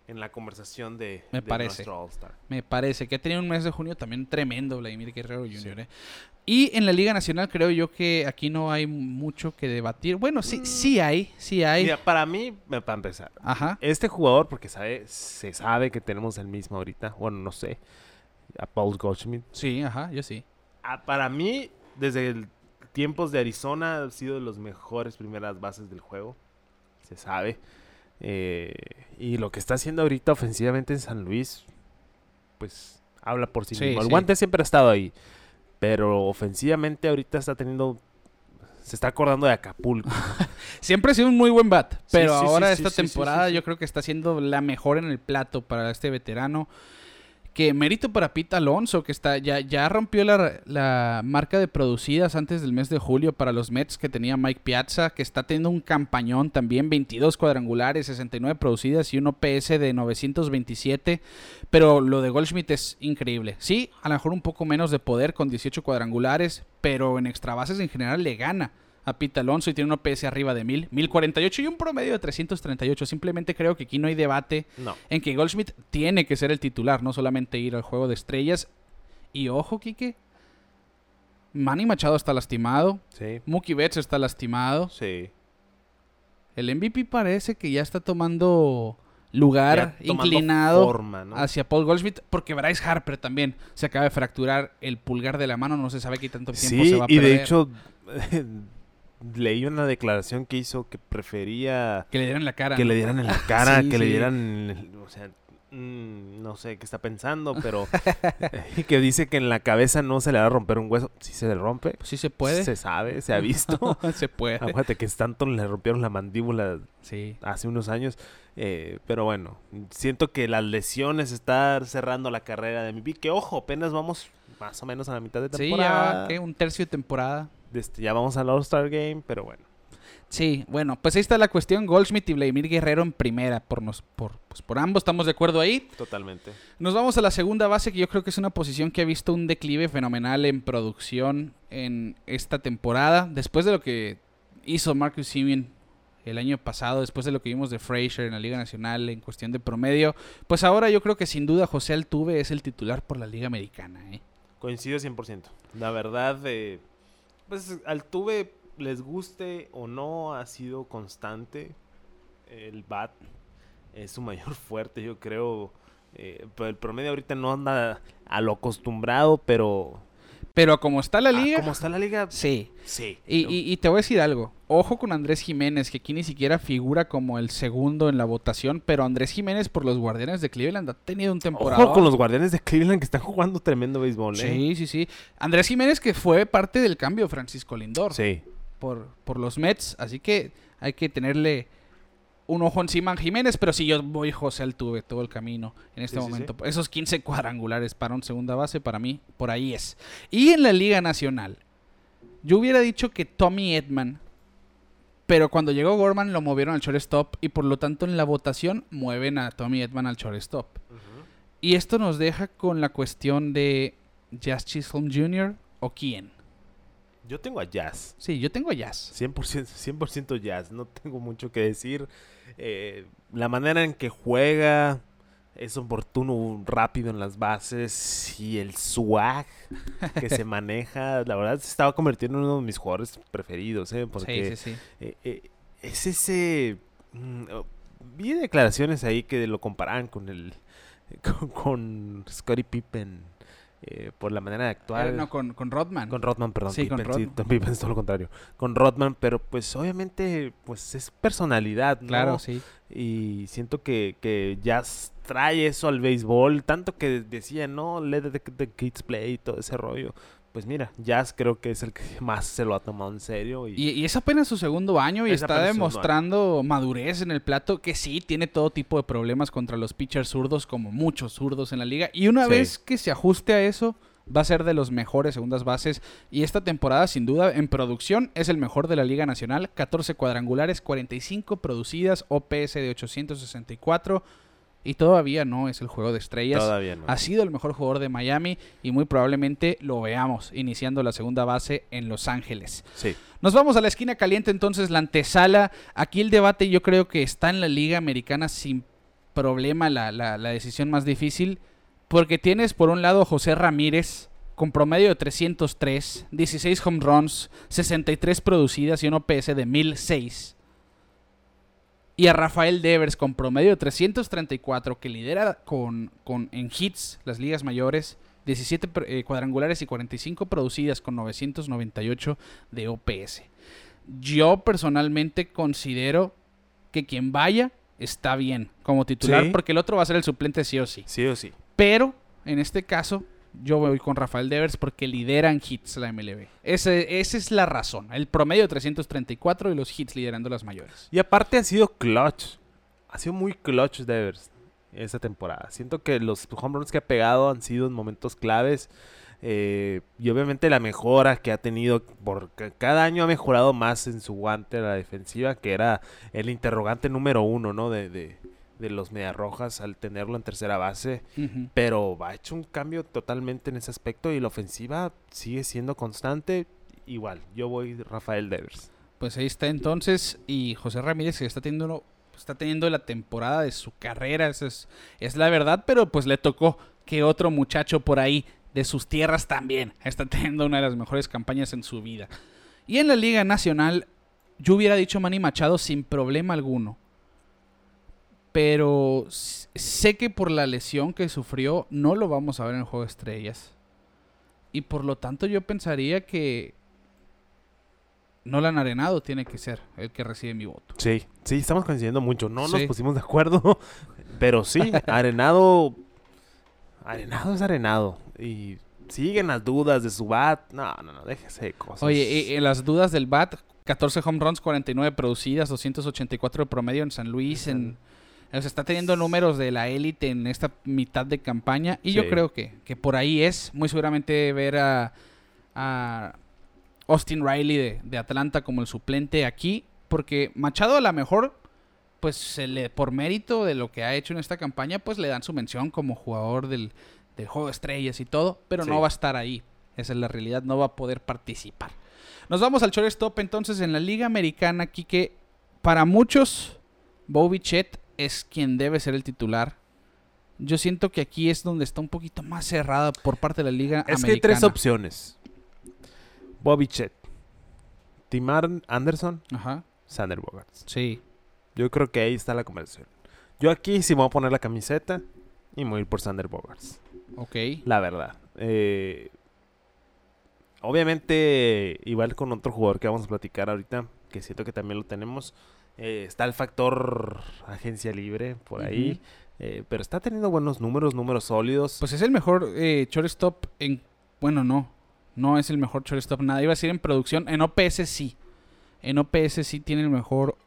en la conversación de, Me de parece. nuestro All-Star. Me parece que ha tenido un mes de junio también tremendo Vladimir Guerrero Jr. ¿eh? Y en la Liga Nacional creo yo que aquí no hay mucho que debatir. Bueno, sí, sí hay, sí hay. Mira, para mí, para empezar, Ajá. este jugador, porque sabe, se sabe que tenemos el mismo ahorita, bueno, no sé, a Paul Goldschmidt. Sí, ajá, yo sí. Para mí, desde el tiempos de Arizona, ha sido de los mejores primeras bases del juego. Se sabe. Eh, y lo que está haciendo ahorita ofensivamente en San Luis, pues habla por sí, Sí, mismo. El sí. guante siempre ha estado ahí. Pero ofensivamente ahorita está teniendo. Se está acordando de Acapulco. [LAUGHS] Siempre ha sido un muy buen bat, pero sí, ahora esta temporada yo creo que está siendo la mejor en el plato para este veterano. Que mérito para Pete Alonso, que está ya, ya rompió la, la marca de producidas antes del mes de julio para los Mets que tenía Mike Piazza, que está teniendo un campañón también, 22 cuadrangulares, 69 producidas y un OPS de 927. Pero lo de Goldschmidt es increíble. Sí, a lo mejor un poco menos de poder con 18 cuadrangulares, pero en extra bases en general le gana a Pete Alonso y tiene un OPS arriba de 1000, 1048 y un promedio de 338. Simplemente creo que aquí no hay debate No. en que Goldschmidt tiene que ser el titular, no solamente ir al juego de estrellas. Y ojo, Kike, Manny Machado está lastimado, Sí. Mookie Betts está lastimado. Sí. El MVP parece que ya está tomando lugar Ya inclinado forma, ¿no? hacia Paul Goldschmidt, porque Bryce Harper también se acaba de fracturar el pulgar de la mano, no se sabe qué tanto tiempo Sí, se va a y perder. de hecho, [LAUGHS] leí una declaración que hizo que prefería que le dieran la cara. que ¿no? le dieran en la cara, [LAUGHS] Sí, que le sí. dieran, o sea, mm, no sé qué está pensando, pero [LAUGHS] y que dice que en la cabeza no se le va a romper un hueso. Si se le rompe, Pues sí se puede. se sabe, se ha visto. [LAUGHS] se puede. Acuérdate que Stanton le rompieron la mandíbula Sí. hace unos años. eh, pero bueno, siento que las lesiones están cerrando la carrera de MVP. Que ojo, apenas vamos más o menos a la mitad de Sí, ya temporada. va, ¿qué? un tercio de temporada. Este, ya vamos al All-Star Game, pero bueno. Sí, bueno, pues ahí está la cuestión. Goldschmidt y Vladimir Guerrero en primera. Por, nos, por, pues por ambos estamos de acuerdo ahí. Totalmente. Nos vamos a la segunda base, que yo creo que es una posición que ha visto un declive fenomenal en producción en esta temporada. Después de lo que hizo Marcus Simeon el año pasado, después de lo que vimos de Frazier en la Liga Nacional en cuestión de promedio, pues ahora yo creo que sin duda José Altuve es el titular por la Liga Americana. ¿eh? Coincido 100%. La verdad, eh, pues Altuve, les guste o no, ha sido constante. El bat es su mayor [LAUGHS] fuerte, yo creo. Eh, el promedio ahorita no anda a lo acostumbrado, pero... Pero como está la ah, liga, como está la liga, sí. sí. Y, ¿no? y- y te voy a decir algo. Ojo con Andrés Jiménez, que aquí ni siquiera figura como el segundo en la votación, pero Andrés Jiménez por los Guardianes de Cleveland ha tenido un temporada. Ojo con los guardianes de Cleveland que están jugando tremendo béisbol, ¿eh? Sí, sí, sí. Andrés Jiménez que fue parte del cambio Francisco Lindor Sí. por, por los Mets, así que hay que tenerle un ojo en Jiménez, pero sí, yo voy José Altuve todo el camino en este Sí, sí, momento. Esos 15 cuadrangulares para un segunda base, para mí, por ahí es. Y en la Liga Nacional, yo hubiera dicho que Tommy Edman, pero cuando llegó Gorman lo movieron al shortstop y por lo tanto en la votación mueven a Tommy Edman al shortstop. Y esto nos deja con la cuestión de Jazz Chisholm Jr. o quién. Yo tengo a Jazz. Sí, yo tengo a Jazz. 100%, 100 Jazz. No tengo mucho que decir. Eh, la manera en que juega es oportuno, rápido en las bases y el swag que se [LAUGHS] maneja. La verdad se estaba convirtiendo en uno de mis jugadores preferidos. ¿eh? Porque sí, sí, sí. eh, eh, es ese... mm, oh, vi declaraciones ahí que lo comparaban con el... [LAUGHS] Con, con Scottie Pippen. Eh, por la manera de actuar. Eh, no, con, con Rodman. Con Rodman, perdón. Sí, con Rodman. [LAUGHS] Todo lo contrario. Con Rodman, pero pues obviamente pues es personalidad, ¿no? Claro, sí. Y siento que, que Jazz trae eso al béisbol, tanto que decía, no, let the, the kids play y todo ese rollo. Pues mira, Jazz creo que es el que [LAUGHS] más se lo ha tomado en serio. Y, Y, y es apenas su segundo año y Es está demostrando madurez en el plato, que sí, tiene todo tipo de problemas contra los pitchers zurdos, como muchos zurdos en la liga. Y una Sí. vez que se ajuste a eso, va a ser de los mejores segundas bases. Y esta temporada, sin duda, en producción, es el mejor de la Liga Nacional. 14 cuadrangulares, 45 producidas, OPS de 864. Y todavía no es el juego de estrellas. todavía no. Ha sido el mejor jugador de Miami y muy probablemente lo veamos iniciando la segunda base en Los Ángeles. Sí. Nos vamos a la esquina caliente entonces, la antesala. Aquí el debate yo creo que está en la liga americana sin problema la, la- la decisión más difícil. Porque tienes por un lado a José Ramírez con promedio de 303, 16 home runs, 63 producidas y un OPS de 1006. Y a Rafael Devers con promedio de 334 que lidera con, con en hits las ligas mayores. 17 pr- eh, cuadrangulares y 45 producidas con 998 de OPS. Yo personalmente considero que quien vaya está bien como titular Sí. porque el otro va a ser el suplente sí o sí. Sí o sí. Pero en este caso yo voy con Rafael Devers porque lidera en hits la MLB. Ese- esa es la razón. El promedio de 334 y los hits liderando las mayores. Y aparte ha sido clutch. Ha sido muy clutch Devers esta temporada. Siento que los home runs que ha pegado han sido en momentos claves. eh, y obviamente la mejora que ha tenido, porque cada año ha mejorado más en su guante a la defensiva, que era el interrogante número uno, ¿no? De, de, de los Mediarrojas al tenerlo en tercera base. Pero ha hecho un cambio totalmente en ese aspecto y la ofensiva sigue siendo constante. Igual, yo voy Rafael Devers. Pues ahí está entonces. Y José Ramírez que está teniendo, está teniendo la temporada de su carrera. Esa es, es la verdad. Pero pues le tocó que otro muchacho por ahí de sus tierras también está teniendo una de las mejores campañas en su vida. Y en la Liga Nacional, yo hubiera dicho Manny Machado sin problema alguno. Pero sé que por la lesión que sufrió no lo vamos a ver en el Juego de Estrellas. Y por lo tanto yo pensaría que Nolan Arenado tiene que ser el que recibe mi voto. Sí, sí, estamos coincidiendo mucho. No nos pusimos de acuerdo, [LAUGHS] pero sí, Arenado. Arenado es Arenado. Y siguen las dudas de su bat. No, no, no, déjese de cosas. Oye, y- en las dudas del BAT, 14 home runs, 49 producidas, 284 de promedio en San Luis. En, o sea, está teniendo números de la élite en esta mitad de campaña. Y yo creo que, que por ahí es. Muy seguramente ver a, a Austin Riley de, de Atlanta como el suplente aquí. Porque Machado a lo mejor, pues se le, por mérito de lo que ha hecho en esta campaña, pues le dan su mención como jugador del, del juego de estrellas y todo. Pero Sí. no va a estar ahí. Esa es la realidad, no va a poder participar. Nos vamos al shortstop entonces en la Liga Americana, aquí que para muchos Bobby Chet es quien debe ser el titular. Yo siento que aquí es donde está un poquito más cerrada por parte de la Liga es que hay tres opciones: Bobby Chet, Timar Anderson, Ajá, Sander Bogarts. sí. Yo creo que ahí está la conversación. Yo aquí sí me voy a poner la camiseta y me voy a ir por Sander Bogarts. Ok. La verdad. Eh, obviamente, igual con otro jugador que vamos a platicar ahorita, que siento que también lo tenemos, eh, está el factor agencia libre por ahí, eh, pero está teniendo buenos números, números sólidos. Pues es el mejor eh, shortstop en... Bueno, no. No es el mejor shortstop. Nada, iba a decir en producción. En OPS sí. En OPS sí tiene el mejor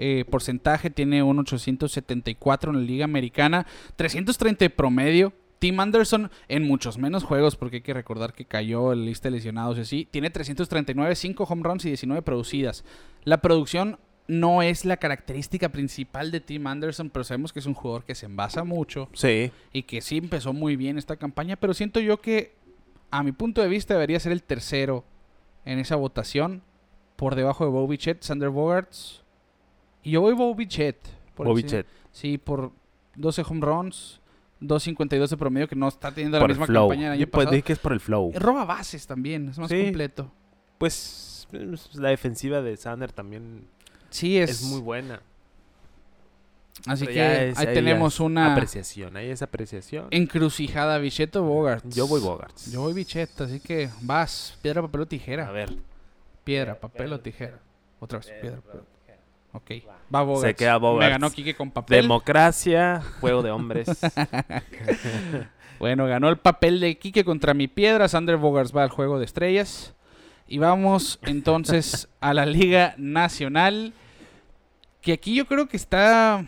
eh, porcentaje, tiene un 874 en la Liga Americana, 330 de promedio. Tim Anderson en muchos menos juegos, porque hay que recordar que cayó en la lista de lesionados y así. Tiene 339, 5 home runs y 19 producidas. La producción no es la característica principal de Tim Anderson, pero sabemos que es un jugador que se envasa mucho Sí. y que sí empezó muy bien esta campaña, pero siento yo que a mi punto de vista debería ser el tercero en esa votación, por debajo de Bobby Chet, Sander Bogarts. Y yo voy Bobby Chet. por Bobby encima- Chet. Sí, por 12 home runs, 2.52 de promedio, que no está teniendo la Por misma flow. campaña del año Yo pasado. decir que es por el flow. Roba bases también, es más Sí. completo. Pues pues, la defensiva de Sander también Sí, es, es, muy buena. Así Pero que es- ahí tenemos una apreciación. Ahí es apreciación. encrucijada Bicheto Bogarts. Yo voy Bogarts. Yo voy Bichette, así que vas, piedra, papel o tijera. A ver. Piedra, papel o tijera. Otra vez, piedra, papel. Ok, va Bogarts. Se queda Bogarts. Me ganó Kike con papel. Democracia, juego de hombres. [LAUGHS] Bueno, ganó el papel de Kike contra mi piedra. Sander Bogarts va al juego de estrellas. Y vamos entonces a la Liga Nacional. Que aquí yo creo que está.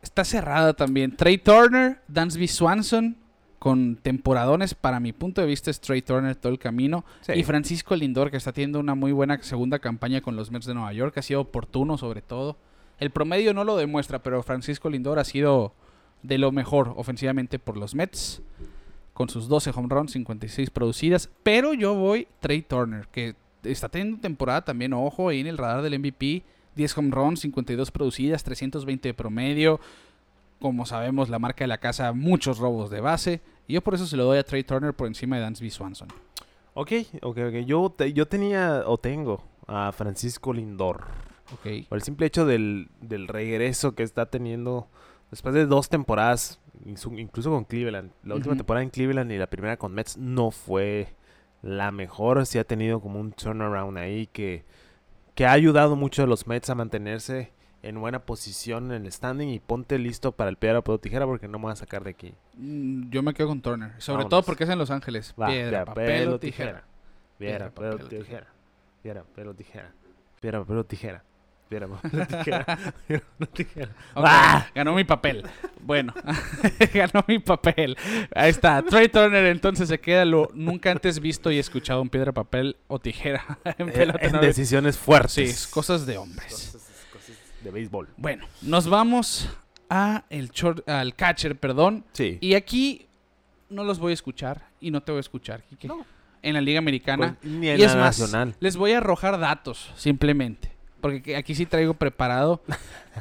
Está cerrada también. Trey Turner, Dansby Swanson. Con temporadones, para mi punto de vista, es Trey Turner todo el camino. Sí. Y Francisco Lindor, que está teniendo una muy buena segunda campaña con los Mets de Nueva York. Ha sido oportuno, sobre todo. El promedio no lo demuestra, pero Francisco Lindor ha sido de lo mejor ofensivamente por los Mets. Con sus 12 home runs, 56 producidas. Pero yo voy Trey Turner, que está teniendo temporada también, ojo, ahí en el radar del MVP. 10 home runs, 52 producidas, 320 de promedio. Como sabemos, la marca de la casa, muchos robos de base. Y yo por eso se lo doy a Trey Turner por encima de Dansby Swanson. ok, ok, ok. Yo, te- yo tenía o tengo a Francisco Lindor. Ok. Por el simple hecho del, del regreso que está teniendo después de dos temporadas, incluso con Cleveland. La última temporada en Cleveland y la primera con Mets no fue la mejor. Sí ha tenido como un turnaround ahí que, que ha ayudado mucho a los Mets a mantenerse en buena posición en el standing y ponte listo para el piedra, papel tijera porque no me voy a sacar de aquí. Mm, Yo me quedo con Turner. Sobre Vámonos. todo porque es en Los Ángeles. Va, Piedra, papel o tijera. Piedra, papel tijera. Piedra, papel o tijera. Piedra, papel o tijera. Piedra, papel o tijera. Piedra, papel o tijera. ¡Ah! Ganó mi papel. Bueno, [LAUGHS] ganó mi papel. Ahí está. Trey Turner entonces se queda lo nunca antes visto y escuchado en piedra, papel o tijera. [LAUGHS] en Eh, en no- decisiones fuertes. Sí, cosas de hombres. Cosas, cosas de béisbol. Bueno, nos vamos a el short- al catcher, perdón. Sí. Y aquí no los voy a escuchar y no te voy a escuchar, Kike. En la Liga Americana. Con- ni en Y es la más, nacional. les voy a arrojar datos, simplemente. Porque que- aquí sí traigo preparado.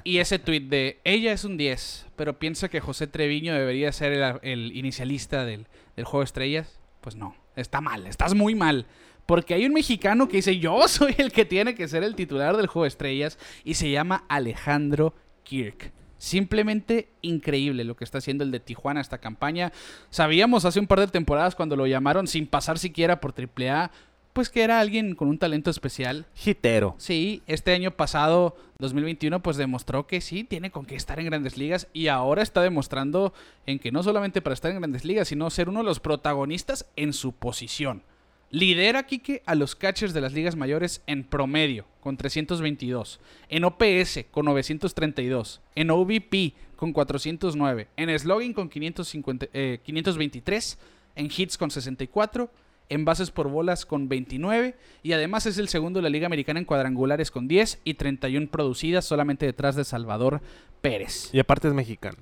y ese tweet de ella es un 10, pero piensa que José Treviño debería ser el, el inicialista del, del juego de estrellas. Pues no, está mal, estás muy mal. Porque hay un mexicano que dice, yo soy el que tiene que ser el titular del juego de estrellas. Y se llama Alejandro Kirk. Simplemente increíble lo que está haciendo el de Tijuana esta campaña. Sabíamos hace un par de temporadas cuando lo llamaron sin pasar siquiera por AAA, pues que era alguien con un talento especial. Hitero. Sí, este año pasado, 2021, pues demostró que sí, tiene con qué estar en grandes ligas y ahora está demostrando en que no solamente para estar en grandes ligas, sino ser uno de los protagonistas en su posición. Lidera Kike a los catchers de las ligas mayores en promedio, con 322. En OPS, con 932. En OVP, con 409. En slugging, con 550, eh, 523. En hits, con 64. En bases por bolas, con 29. Y además es el segundo de la Liga Americana en cuadrangulares, con 10. Y 31 producidas, solamente detrás de Salvador Pérez. Y aparte es mexicano.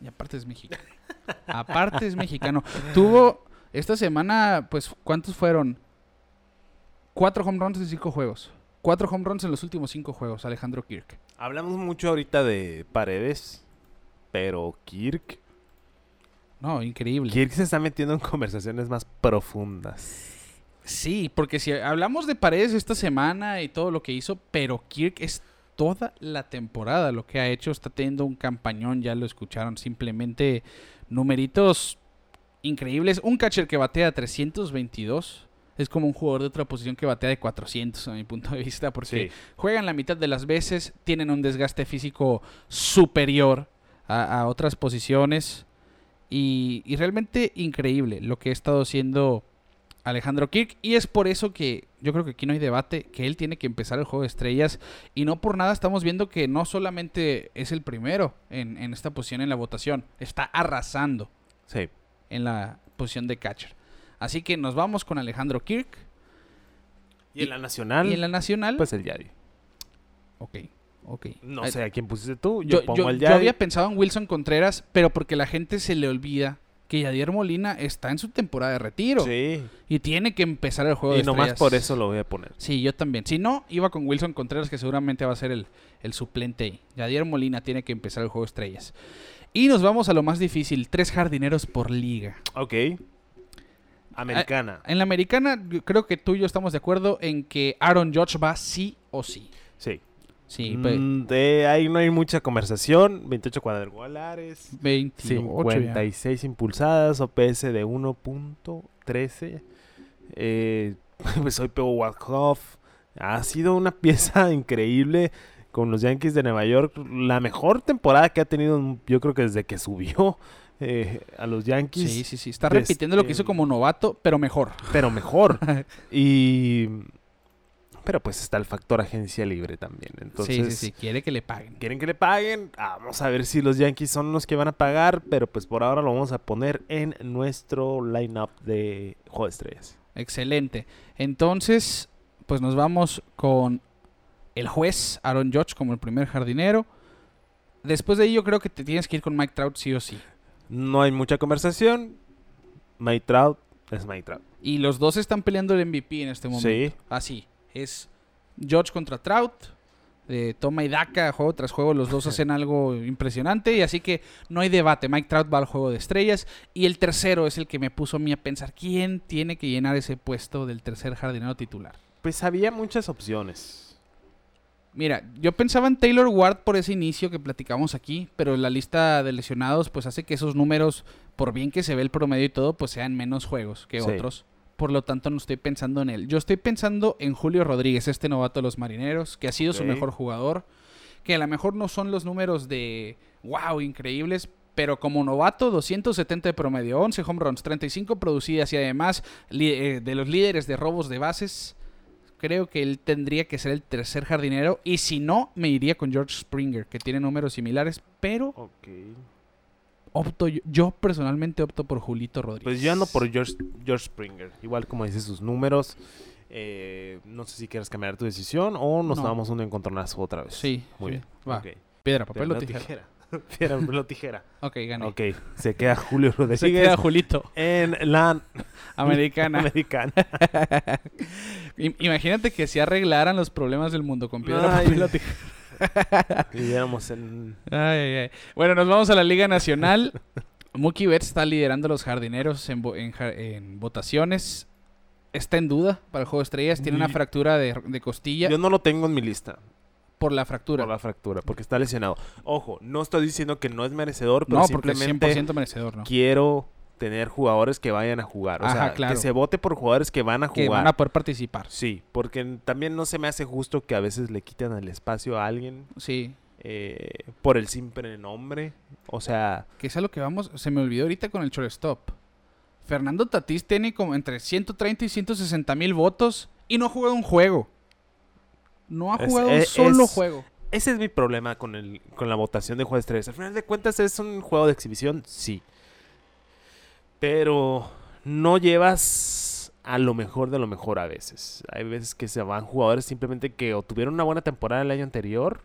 Y aparte es mexicano. [LAUGHS] aparte es mexicano. Tuvo esta semana, pues, ¿cuántos fueron? Cuatro home runs en cinco juegos. Cuatro home runs en los últimos cinco juegos, Alejandro Kirk. Hablamos mucho ahorita de Paredes, pero Kirk. No, increíble. Kirk se está metiendo en conversaciones más profundas. Sí, porque si hablamos de Paredes esta semana y todo lo que hizo, pero Kirk es toda la temporada lo que ha hecho. Está teniendo un campañón, ya lo escucharon. Simplemente numeritos increíbles. Un catcher que batea 322 es como un jugador de otra posición que batea de 400 a mi punto de vista, porque Sí. juegan la mitad de las veces, tienen un desgaste físico superior a, a otras posiciones y, y realmente increíble lo que ha estado haciendo Alejandro Kirk y es por eso que yo creo que aquí no hay debate, que él tiene que empezar el juego de estrellas. Y no por nada estamos viendo que no solamente es el primero en, en esta posición en la votación, está arrasando Sí. en la posición de catcher. Así que nos vamos con Alejandro Kirk. Y en la nacional, Y en la nacional, pues el Yadi. ok, ok. No sé a quién pusiste tú. Yo, Yo, pongo yo- había pensado en Wilson Contreras, pero porque la gente se le olvida que Yadier Molina está en su temporada de retiro Sí. y tiene que empezar el juego Y de nomás estrellas. por eso lo voy a poner. Sí, yo también. Si no, iba con Wilson Contreras, que seguramente va a ser el, el suplente ahí. Yadier Molina tiene que empezar el juego de estrellas. Y nos vamos a lo más difícil, tres jardineros por liga. Ok. Americana. En la americana, creo que tú y yo estamos de acuerdo en que Aaron Judge va sí o sí. sí. Sí, Mm, de ahí no hay mucha conversación. 28 cuadrangulares. 28 ya. 56 impulsadas. OPS de 1.13. Eh, [LAUGHS] pues soy Peo Walkoff. Ha sido una [LAUGHS] pieza increíble con los Yankees de Nueva York. La mejor temporada que ha tenido, yo creo que desde que subió eh, a los Yankees. Sí, sí, sí. Está repitiendo lo que hizo como novato, pero mejor. Pero mejor. [LAUGHS] y. Pero pues está el factor agencia libre también. Entonces, sí, sí, sí. Quiere que le paguen. quieren que le paguen. Ah, Vamos a ver si los Yankees son los que van a pagar. Pero pues por ahora lo vamos a poner en nuestro lineup de Juego de Estrellas. Excelente. Entonces, pues nos vamos con el juez Aaron Judge como el primer jardinero. Después de ahí yo creo que te tienes que ir con Mike Trout sí o sí. No hay mucha conversación. Mike Trout es Mike Trout. Y los dos están peleando el MVP en este momento. Sí. Así. Es Judge contra Trout. De toma y daca, juego tras juego, los dos [LAUGHS] hacen algo impresionante. Y así que no hay debate. Mike Trout va al juego de estrellas. Y el tercero es el que me puso a mí a pensar: ¿quién tiene que llenar ese puesto del tercer jardinero titular? Pues había muchas opciones. Mira, yo pensaba en Taylor Ward por ese inicio que platicamos aquí, pero la lista de lesionados pues hace que esos números, por bien que se ve el promedio y todo, pues sean menos juegos que Sí. otros. Por lo tanto, no estoy pensando en él. Yo estoy pensando en Julio Rodríguez, este novato de los marineros, que ha sido su mejor jugador. Que a lo mejor no son los números de wow, increíbles, pero como novato, 270 de promedio, 11 home runs, 35 producidas y además eh, de los líderes de robos de bases. Creo que él tendría que ser el tercer jardinero. Y si no, me iría con George Springer, que tiene números similares. Pero Ok. Opto yo, yo personalmente opto por Julito Rodríguez. Pues yo ando por George, George Springer. Igual como dice sus números. Eh, no sé si quieres cambiar tu decisión o nos No. damos un encontronazo otra vez. Sí, Muy sí, bien. va. Piedra, papel Piedra, o tijera. [LAUGHS] Piedra, papel o tijera. Ok, gané. Ok, se queda Julio Rodríguez [LAUGHS] Se queda Julito, en la [LAUGHS] americana. americana. Im- Imagínate que si arreglaran los problemas del mundo con piedra, Ay. papel o tijera. [LAUGHS] Viviéramos en... Ay. Bueno, nos vamos a la Liga Nacional. Mookie Betts está liderando los jardineros en, votaciones. Está en duda para el juego de estrellas. Tiene una fractura de, de costilla Yo no lo tengo en mi lista por la fractura. por la fractura, porque está lesionado. Ojo, no estoy diciendo que no es merecedor, pero no, porque es simplemente 100% merecedor, ¿no? quiero tener jugadores que vayan a jugar. O Ajá, sea, claro. que se vote por jugadores que van a Que jugar. van a poder participar. Sí, porque también no se me hace justo que a veces le quiten el espacio a alguien Sí. eh, por el simple nombre. O sea, Que es a lo que vamos. Se me olvidó ahorita con el shortstop. Fernando Tatís tiene como entre 130 y 160 mil votos y no ha jugado un juego. No ha Es- jugado un es- solo es- juego. ese es mi problema con, el, con la votación de de estrellas. Al final de cuentas es un juego de exhibición, sí. Pero no llevas a lo mejor de lo mejor a veces. Hay veces que se van jugadores simplemente que o tuvieron una buena temporada el año anterior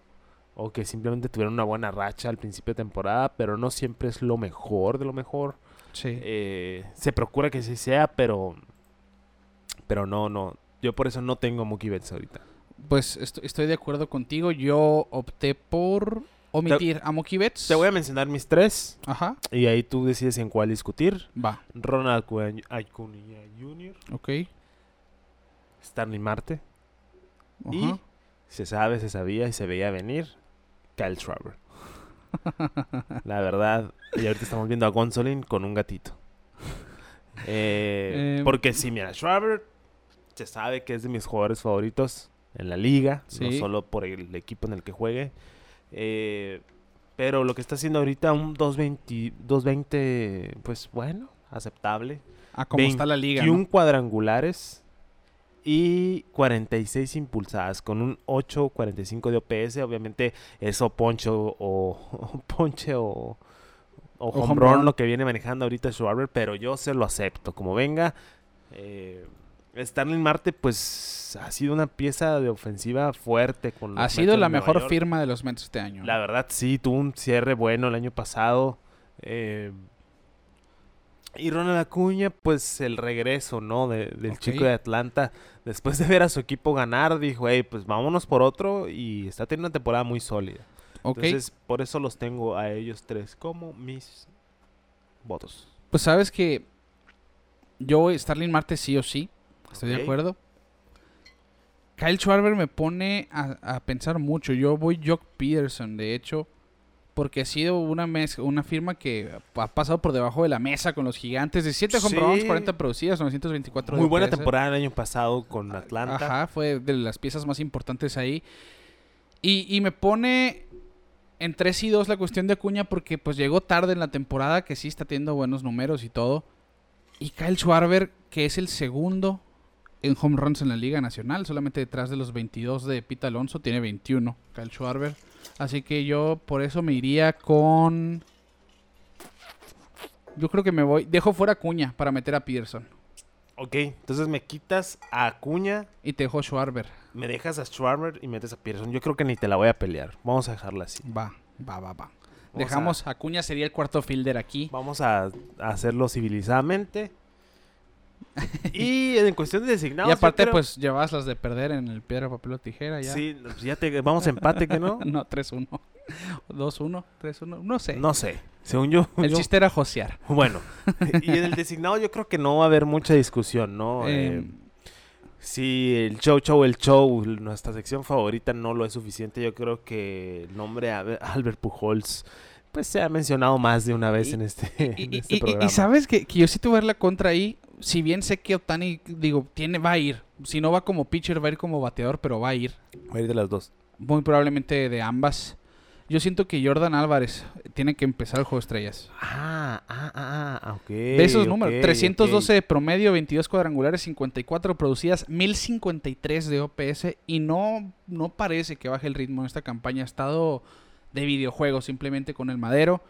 o que simplemente tuvieron una buena racha al principio de temporada, pero no siempre es lo mejor de lo mejor. Sí. Eh, se procura que sí sea, pero pero no, no. Yo por eso no tengo Mookie Betts ahorita. Pues est- estoy de acuerdo contigo. Yo opté por omitir a Mookie Betts. Te voy a mencionar mis tres Ajá. y ahí tú decides en cuál discutir. Va. Ronald Acuna Jr., Ok. Stanley Marte Ajá. y se sabe, se sabía y se veía venir Kyle Schwarber. [LAUGHS] La verdad, y ahorita estamos viendo a Gonsolin con un gatito. [LAUGHS] Eh, Em. porque sí, mira, Schwarber se sabe que es de mis jugadores favoritos en la liga, no Sí. solo por el equipo en el que juegue. Eh, pero lo que está haciendo ahorita un 220, 220 pues bueno, aceptable. Ah, como está la liga. 21 ¿no? cuadrangulares y 46 impulsadas con un 8.45 de OPS. Obviamente eso poncho o [LAUGHS] ponche o, o, home run. lo que viene manejando ahorita Schwarber, pero yo se lo acepto como venga. Eh, Starling Marte pues ha sido una pieza de ofensiva fuerte con los Ha sido la mejor York. firma de los Mets este año. La verdad, sí, tuvo un cierre bueno el año pasado. eh, y Ronald Acuña, pues el regreso, ¿no? De- del chico de Atlanta. Después de ver a su equipo ganar, dijo, hey, pues vámonos por otro. Y está teniendo una temporada muy sólida. ok. Entonces, por eso los tengo a ellos tres como mis votos. Pues sabes que yo Starling Marte sí o sí. Estoy de acuerdo. Kyle Schwarber me pone a, a pensar mucho. Yo voy Jock Peterson, de hecho, porque ha sido una mez- una firma que ha pasado por debajo de la mesa con los gigantes. De 7 home Sí. runs, 40 producidas, 924 Muy de buena temporada el año pasado con Atlanta. Ajá, fue de las piezas más importantes ahí. Y, y me pone en 3 y 2 la cuestión de Acuña porque pues llegó tarde en la temporada, que sí está teniendo buenos números y todo. Y Kyle Schwarber, que es el segundo en home runs en la Liga Nacional, solamente detrás de los 22 de Pete Alonso, tiene 21 Kyle Schwarber. Así que yo por eso me iría con... Yo creo que me voy... Dejo fuera Acuña para meter a Peterson. Ok, entonces me quitas a Acuña, Y te dejo Schwarber. me dejas a Schwarber y metes a Peterson. Yo creo que ni te la voy a pelear. Vamos a dejarla así. Va, va, va, va. Vamos Dejamos, Acuña sería el cuarto fielder aquí. Vamos a, a hacerlo civilizadamente. Y en cuestión de designados. y aparte, creo- pues llevabas las de perder en el piedra, papel o tijera ya. Sí, pues ya te, vamos a empate, que no? [LAUGHS] no, 3-1. 2-1, 3-1, no sé. No sé. Según yo. el yo- chiste era josear. Bueno. [LAUGHS] y en el designado yo creo que no va a haber mucha discusión, ¿no? Eh, Eh, si el show, show, el show, nuestra sección favorita no lo es suficiente, yo creo que el nombre Albert Pujols, pues se ha mencionado más de una vez Y- en este, y, en y- este y- y programa. sabes que, que yo sí dar la contra ahí. Si bien sé que Otani, digo, tiene, va a ir. Si no va como pitcher, va a ir como bateador, pero va a ir. Va a ir de las dos. Muy probablemente de ambas. Yo siento que Jordan Álvarez tiene que empezar el juego de estrellas. Ah, ah, ah, ah, ok. Ve esos números. ok. 312 de promedio, 22 cuadrangulares, 54 producidas, 1053 de OPS. Y no, no parece que baje el ritmo en esta campaña. Ha estado de videojuegos simplemente con el madero.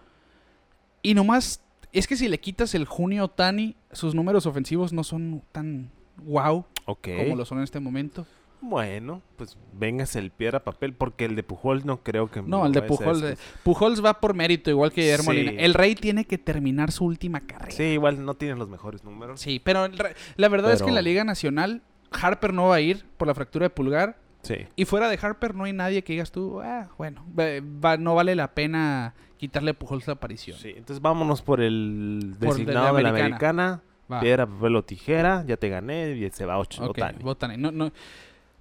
Y nomás, es que si le quitas el junio Tani, sus números ofensivos no son tan wow como lo son en este momento. Bueno, pues véngase el piedra papel, porque el de Pujols no creo que... No, el de Pujols. eh, Pujols va por mérito, igual que Guillermo Sí. El Rey tiene que terminar su última carrera. Sí, igual no tienen los mejores números. Sí, pero el la verdad es que en la Liga Nacional Harper no va a ir por la fractura de pulgar. Sí. Y fuera de Harper no hay nadie que digas tú, ah, bueno, va- no vale la pena quitarle a Pujols la aparición. Sí, entonces vámonos por el Por designado de la americana. americana. Piedra, papel o tijera, ya te gané y se va ocho. ok, Otani. Otani. No, no,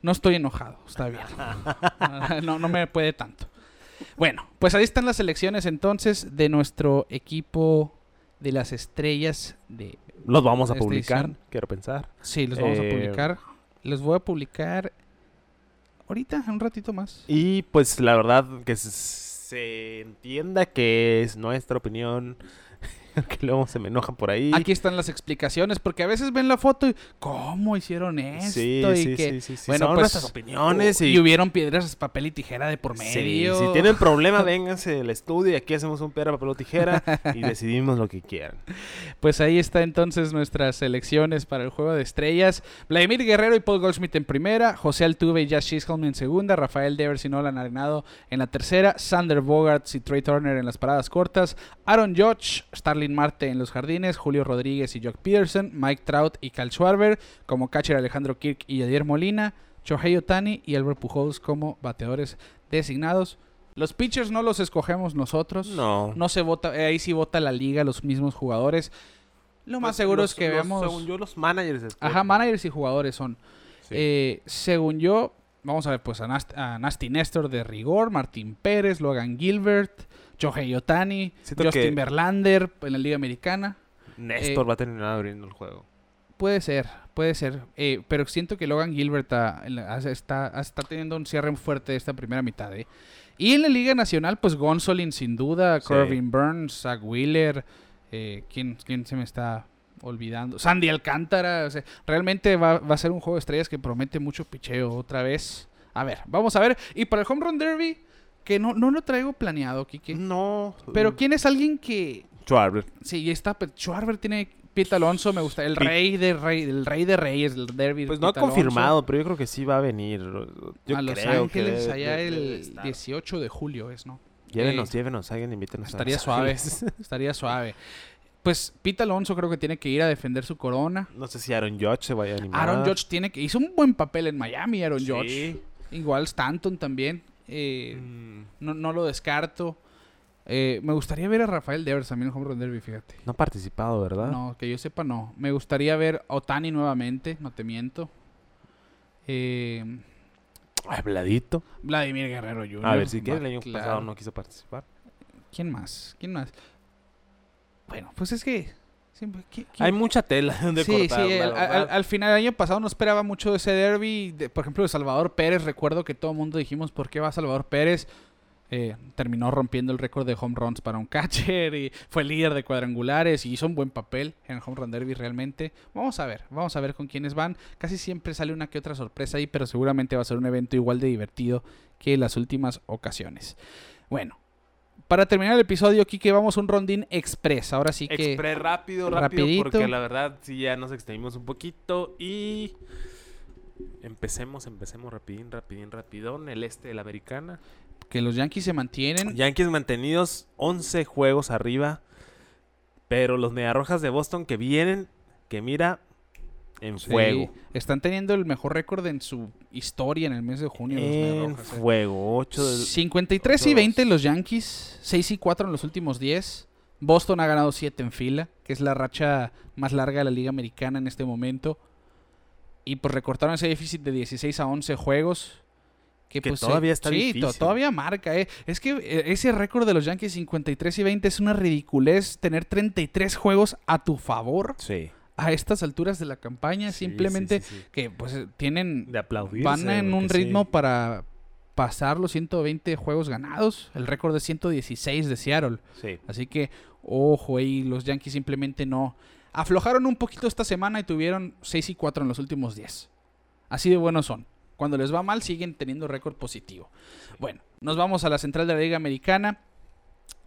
no estoy enojado, está bien. [LAUGHS] no, no me puede tanto. Bueno, pues ahí están las elecciones entonces de nuestro equipo de las estrellas de... Los vamos a publicar, edición. quiero pensar. Sí, los vamos a Eh, publicar. Los voy a publicar ahorita, un ratito más. Y pues la verdad que se, se entienda que es nuestra opinión. [LAUGHS] que luego se me enojan por ahí. Aquí están las explicaciones, porque a veces ven la foto y ¿cómo hicieron esto? sí, y sí, que, sí, bueno, Son pues, nuestras opiniones y, y, hubieron piedras, papel y tijera de por medio. si tienen problema, [LAUGHS] vénganse al estudio y aquí hacemos un piedra, papel o tijera y [LAUGHS] decidimos lo que quieran. Pues ahí está entonces nuestras selecciones para el juego de estrellas. Vladimir Guerrero y Paul Goldschmidt en primera, José Altuve y Josh Chisholm en segunda, Rafael Devers y Nolan Arenado en la tercera, Sander Bogarts y Trey Turner en las paradas cortas, Aaron Judge, Starling Marte en los jardines, Julio Rodríguez y Jock Peterson, Mike Trout y Cal Schwarber, como catcher Alejandro Kirk y Yadier Molina, Shohei Otani y Albert Pujols como bateadores designados. Los pitchers no los escogemos nosotros. No. No se vota, eh, ahí sí vota la liga, los mismos jugadores. Lo más Pues, seguro los- es que los- veamos. Según yo, los managers. escogen. Ajá, managers y jugadores son. Sí. Eh, según yo, vamos a ver, pues a, Nast- a Nasty Nestor de rigor, Martín Pérez, Logan Gilbert, Shohei Otani, Justin Verlander en la Liga Americana. Néstor eh, va a terminar abriendo el juego. Puede ser, puede ser. Eh, pero siento que Logan Gilbert está, está teniendo un cierre fuerte esta primera mitad. eh. Y en la Liga Nacional, pues Gonsolin sin duda, Sí. Corbin Burns, Zach Wheeler. ¿quién, ¿Quién se me está olvidando. Sandy Alcántara. o sea, realmente va, va a ser un juego de estrellas que promete mucho picheo otra vez. A ver, vamos a ver. Y para el Home Run Derby, que no, no lo traigo planeado, Kike. No. Pero ¿quién es alguien que... Schwarber. Sí, está... Schwarber tiene... Pete Alonso, me gusta. El Pete- rey de rey, el rey de reyes, el derby. de Pues no ha Alonso. confirmado, pero yo creo que sí va a venir. Yo a Los creo Ángeles, que allá debe- debe el estar. 18 de julio es, ¿no? Llévenos, Eh, llévenos, alguien invítenos. a Estaría suave. [LAUGHS] Estaría suave. Pues Pete Alonso creo que tiene que ir a defender su corona. No sé si Aaron Judge se vaya a animar. Aaron Judge tiene que... Hizo un buen papel en Miami, Aaron Sí. Judge. Igual Stanton también. Eh, Mm, no, no lo descarto. Eh, me gustaría ver a Rafael Devers también en Home Run Derby, fíjate. No ha participado, ¿verdad? No, que yo sepa, no. Me gustaría ver a Otani nuevamente, no te miento. Eh, Habladito. Vladimir Guerrero Jr. A ver, si quiere, el año claro. pasado no quiso participar. ¿Quién más? ¿Quién más? Bueno, pues es que... siempre- ¿qui- quién- Hay mucha tela [LAUGHS] donde sí, cortar. sí, al, final del año pasado no esperaba mucho de ese derby. de- por ejemplo, de Salvador Pérez. Recuerdo que todo el mundo dijimos, ¿por qué va Salvador Pérez? Eh, terminó rompiendo el récord de home runs para un catcher y fue líder de cuadrangulares y hizo un buen papel en el home run derby realmente. Vamos a ver, vamos a ver con quiénes van. Casi siempre sale una que otra sorpresa ahí, pero seguramente va a ser un evento igual de divertido que las últimas ocasiones. Bueno, para terminar el episodio, Kike, vamos a un rondín express. Ahora sí que... Express rápido, rápido, Rapidito. porque la verdad sí ya nos extendimos un poquito y empecemos, empecemos rapidín, rapidín, rapidón, el este de la americana. que los Yankees se mantienen. Yankees mantenidos 11 juegos arriba, pero los Mediarrojas de Boston que vienen, que mira, en Sí, fuego. Están teniendo el mejor récord en su historia en el mes de junio. los En Mediarrojas, eh. fuego, 8 de... 53 y 20 los Yankees, 6 y 4 en los últimos 10. Boston ha ganado 7 en fila, que es la racha más larga de la Liga Americana en este momento. Y pues recortaron ese déficit de 16 a 11 juegos. Que, Que pues, todavía está sí, difícil. to- todavía marca, ¿eh? Es que eh, ese récord de los Yankees 53 y 20 es una ridiculez tener 33 juegos a tu favor Sí. A estas alturas de la campaña. Sí, simplemente sí, sí, sí. que pues tienen De aplaudir. van en un ritmo para pasar los 120 juegos ganados. El récord de 116 de Seattle. Sí. Así que, ojo, ahí los Yankees simplemente no. Aflojaron un poquito esta semana y tuvieron 6 y 4 en los últimos 10. Así de buenos son. Cuando les va mal, siguen teniendo récord positivo. Bueno, nos vamos a la central de la Liga Americana.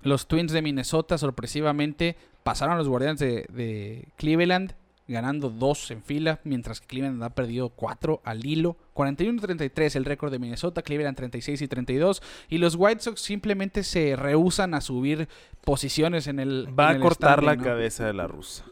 Los Twins de Minnesota sorpresivamente pasaron a los Guardianes de, de Cleveland, ganando dos en fila, mientras que Cleveland ha perdido cuatro al hilo. 41-33 el récord de Minnesota, Cleveland 36 y 32. Y los White Sox simplemente se rehusan a subir posiciones en el. Va en a el cortar la cabeza de la rusa.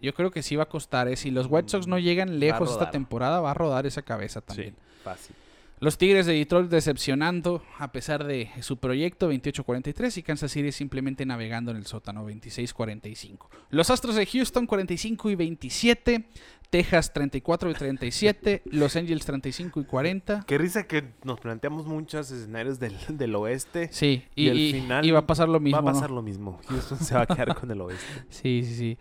Yo creo que sí va a costar. ¿eh? Si los White Sox no llegan lejos esta temporada, va a rodar esa cabeza también. Sí, fácil. Los Tigres de Detroit decepcionando a pesar de su proyecto 28-43 y Kansas City simplemente navegando en el sótano 26-45. Los Astros de Houston 45 y 27, Texas 34 y 37, Los Angels 35 y 40. Qué risa que nos planteamos muchos escenarios del, del oeste. Sí, y, Y al y- final y va a pasar lo mismo. Va a ¿no? pasar lo mismo. Houston se va a quedar con el oeste. [LAUGHS] Sí, sí, sí.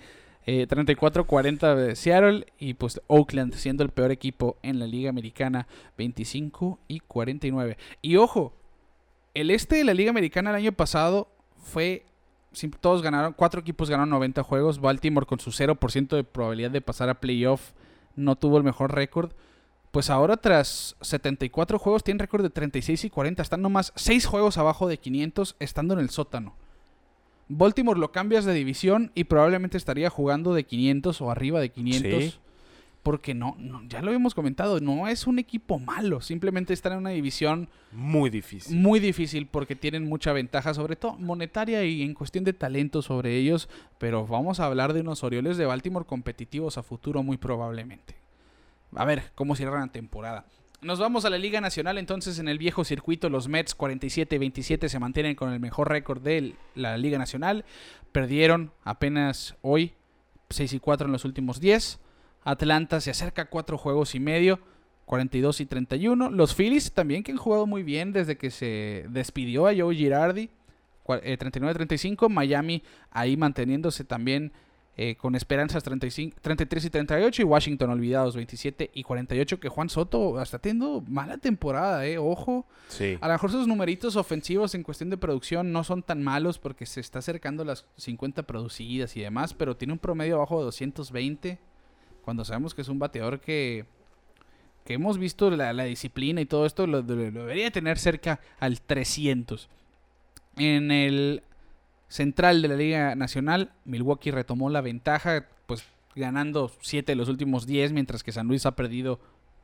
Eh, 34-40 de Seattle y pues Oakland siendo el peor equipo en la Liga Americana 25 y 49. Y ojo, el este de la Liga Americana el año pasado fue todos ganaron, cuatro equipos ganaron 90 juegos, Baltimore con su 0% de probabilidad de pasar a playoff no tuvo el mejor récord. Pues ahora tras 74 juegos tienen récord de 36 y 40, están nomás 6 juegos abajo de 500 estando en el sótano. Baltimore lo cambias de división y probablemente estaría jugando de 500 o arriba de 500. Sí. Porque no, no, ya lo habíamos comentado, no es un equipo malo, simplemente están en una división Muy difícil. muy difícil porque tienen mucha ventaja, sobre todo monetaria y en cuestión de talento sobre ellos, pero vamos a hablar de unos Orioles de Baltimore competitivos a futuro muy probablemente. A ver cómo cierran la temporada. Nos vamos a la Liga Nacional, entonces en el viejo circuito los Mets 47-27 se mantienen con el mejor récord de la Liga Nacional. Perdieron apenas hoy 6 y 4 en los últimos 10. Atlanta se acerca a 4 juegos y medio, 42 y 31. Los Phillies también que han jugado muy bien desde que se despidió a Joe Girardi, cua- eh, 39-35. Miami ahí manteniéndose también eh, con esperanzas 35, 33 y 38 y Washington olvidados 27 y 48 que Juan Soto está teniendo mala temporada, eh, ojo. Sí. A lo mejor sus numeritos ofensivos en cuestión de producción no son tan malos porque se está acercando a las 50 producidas y demás, pero tiene un promedio abajo de 220 cuando sabemos que es un bateador que que hemos visto la, la disciplina y todo esto lo, lo- lo debería tener cerca al 300. En el central de la Liga Nacional, Milwaukee retomó la ventaja, pues ganando 7 de los últimos 10, mientras que San Luis ha perdido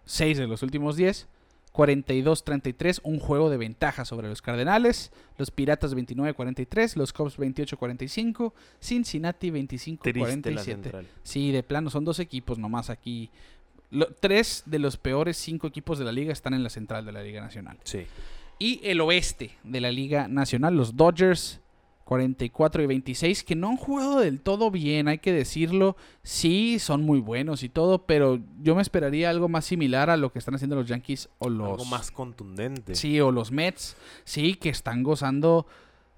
6 de los últimos 10. 42-33, un juego de ventaja sobre los Cardenales, los Piratas 29-43, los Cubs 28-45, Cincinnati Triste la 25-47. central. Sí, de plano, son dos equipos nomás aquí. Lo- tres de los peores cinco equipos de la liga están en la central de la Liga Nacional. Sí. Y el oeste de la Liga Nacional, los Dodgers 44 y 26, que no han jugado del todo bien, hay que decirlo. Sí, son muy buenos y todo, pero yo me esperaría algo más similar a lo que están haciendo los Yankees o los... Algo más contundente. Sí, o los Mets, sí, que están gozando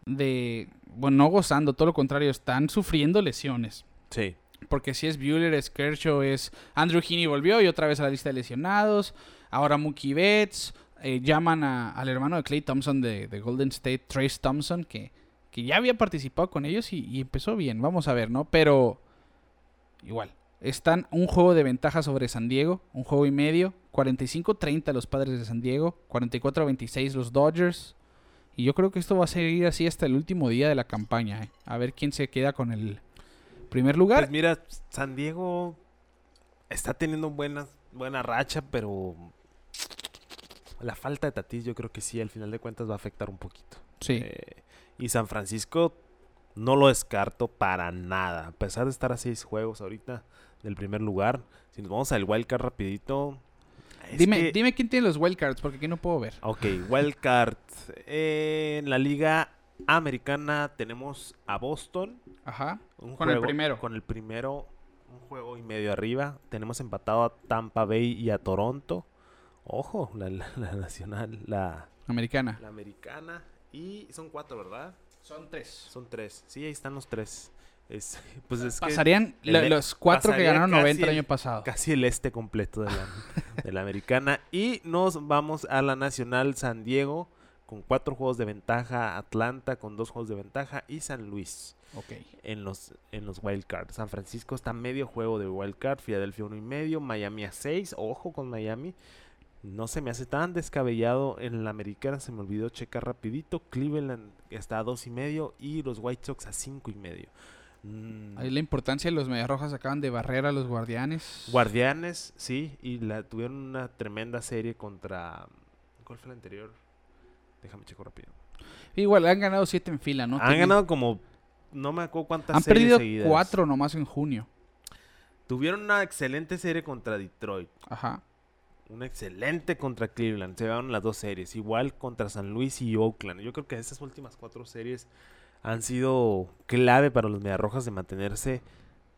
de... Bueno, no gozando, todo lo contrario, están sufriendo lesiones. Sí. Porque si es Bueller, es Kershaw, es Andrew Heaney volvió y otra vez a la lista de lesionados. Ahora Mookie Betts. eh, llaman a- al hermano de Clay Thompson de, de Golden State, Trace Thompson, que, que ya había participado con ellos y, y empezó bien. Vamos a ver, ¿no? Pero igual. Están un juego de ventaja sobre San Diego, un juego y medio. 45-30 los padres de San Diego, 44-26 los Dodgers. Y yo creo que esto va a seguir así hasta el último día de la campaña. ¿eh? A ver quién se queda con el primer lugar. Pues mira, San Diego está teniendo buena, buena racha, pero la falta de Tatis yo creo que sí, al final de cuentas va a afectar un poquito. sí. Eh, y San Francisco no lo descarto para nada. A pesar de estar a seis juegos ahorita del primer lugar, si nos vamos al wildcard rapidito. Dime, que- dime quién tiene los wildcards, porque aquí no puedo ver. Ok, wildcard. Eh, en la liga americana tenemos a Boston. Ajá. un Con el primero. Con el primero, un juego y medio arriba. Tenemos empatado a Tampa Bay y a Toronto. Ojo, la, la- la nacional, la, Americana. la americana. Y son cuatro, ¿verdad? Son tres. Son tres. Sí, ahí están los tres. Es, [LAUGHS] pues es que Pasarían el de- los cuatro que ganaron casi 90 el año pasado. casi el este completo de la, [LAUGHS] de la americana. Y nos vamos a la nacional San Diego con cuatro juegos de ventaja. Atlanta con dos juegos de ventaja. Y San Luis Ok. en los, en los wildcards. San Francisco está medio juego de wildcard. Filadelfia uno y medio. Miami a seis. Ojo con Miami. No se me hace tan descabellado. En la americana se me olvidó checar rapidito. Cleveland está a dos y medio. Y los White Sox a cinco y medio. Mm, Ahí la importancia de los Medias Rojas acaban de barrer a los Guardianes. Guardianes, sí. Y la tuvieron una tremenda serie contra... ¿Cuál fue la anterior? Déjame checo rápido. Igual, han ganado siete en fila, ¿no? Han ganado como... No me acuerdo cuántas Han series perdido seguidas. cuatro nomás en junio. Tuvieron una excelente serie contra Detroit. Ajá. Una excelente contra Cleveland. Se llevaron las dos series. Igual contra San Luis y Oakland. Yo creo que esas últimas cuatro series han sido clave para los Mediarrojas de mantenerse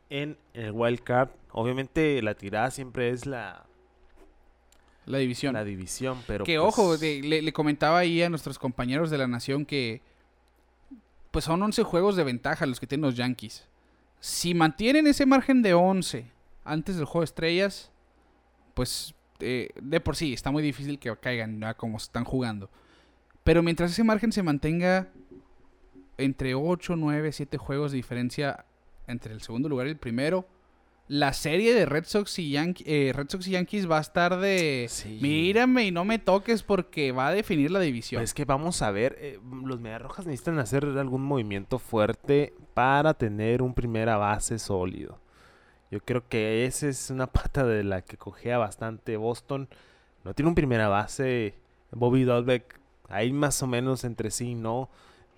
en el wild card. Obviamente la tirada siempre es la, La división. la división, pero que pues, ojo, de- le, le comentaba ahí a nuestros compañeros de la nación que pues son 11 juegos de ventaja los que tienen los Yankees. Si mantienen ese margen de 11 antes del juego de estrellas, pues eh, de por sí está muy difícil que caigan ¿verdad? como están jugando. Pero mientras ese margen se mantenga entre 8, 9, 7 juegos de diferencia entre el segundo lugar y el primero, la serie de Red Sox y, eh, Red Sox y Yankees va a estar de... Sí. Mírame y no me toques porque va a definir la división. Pues es que vamos a ver, eh, los Mediarrojas necesitan hacer algún movimiento fuerte para tener un primera base sólido. Yo creo que esa es una [LAUGHS] pata de la que cogea bastante Boston. No tiene un primera base. Bobby Dolbeck, ahí más o menos entre sí, ¿no?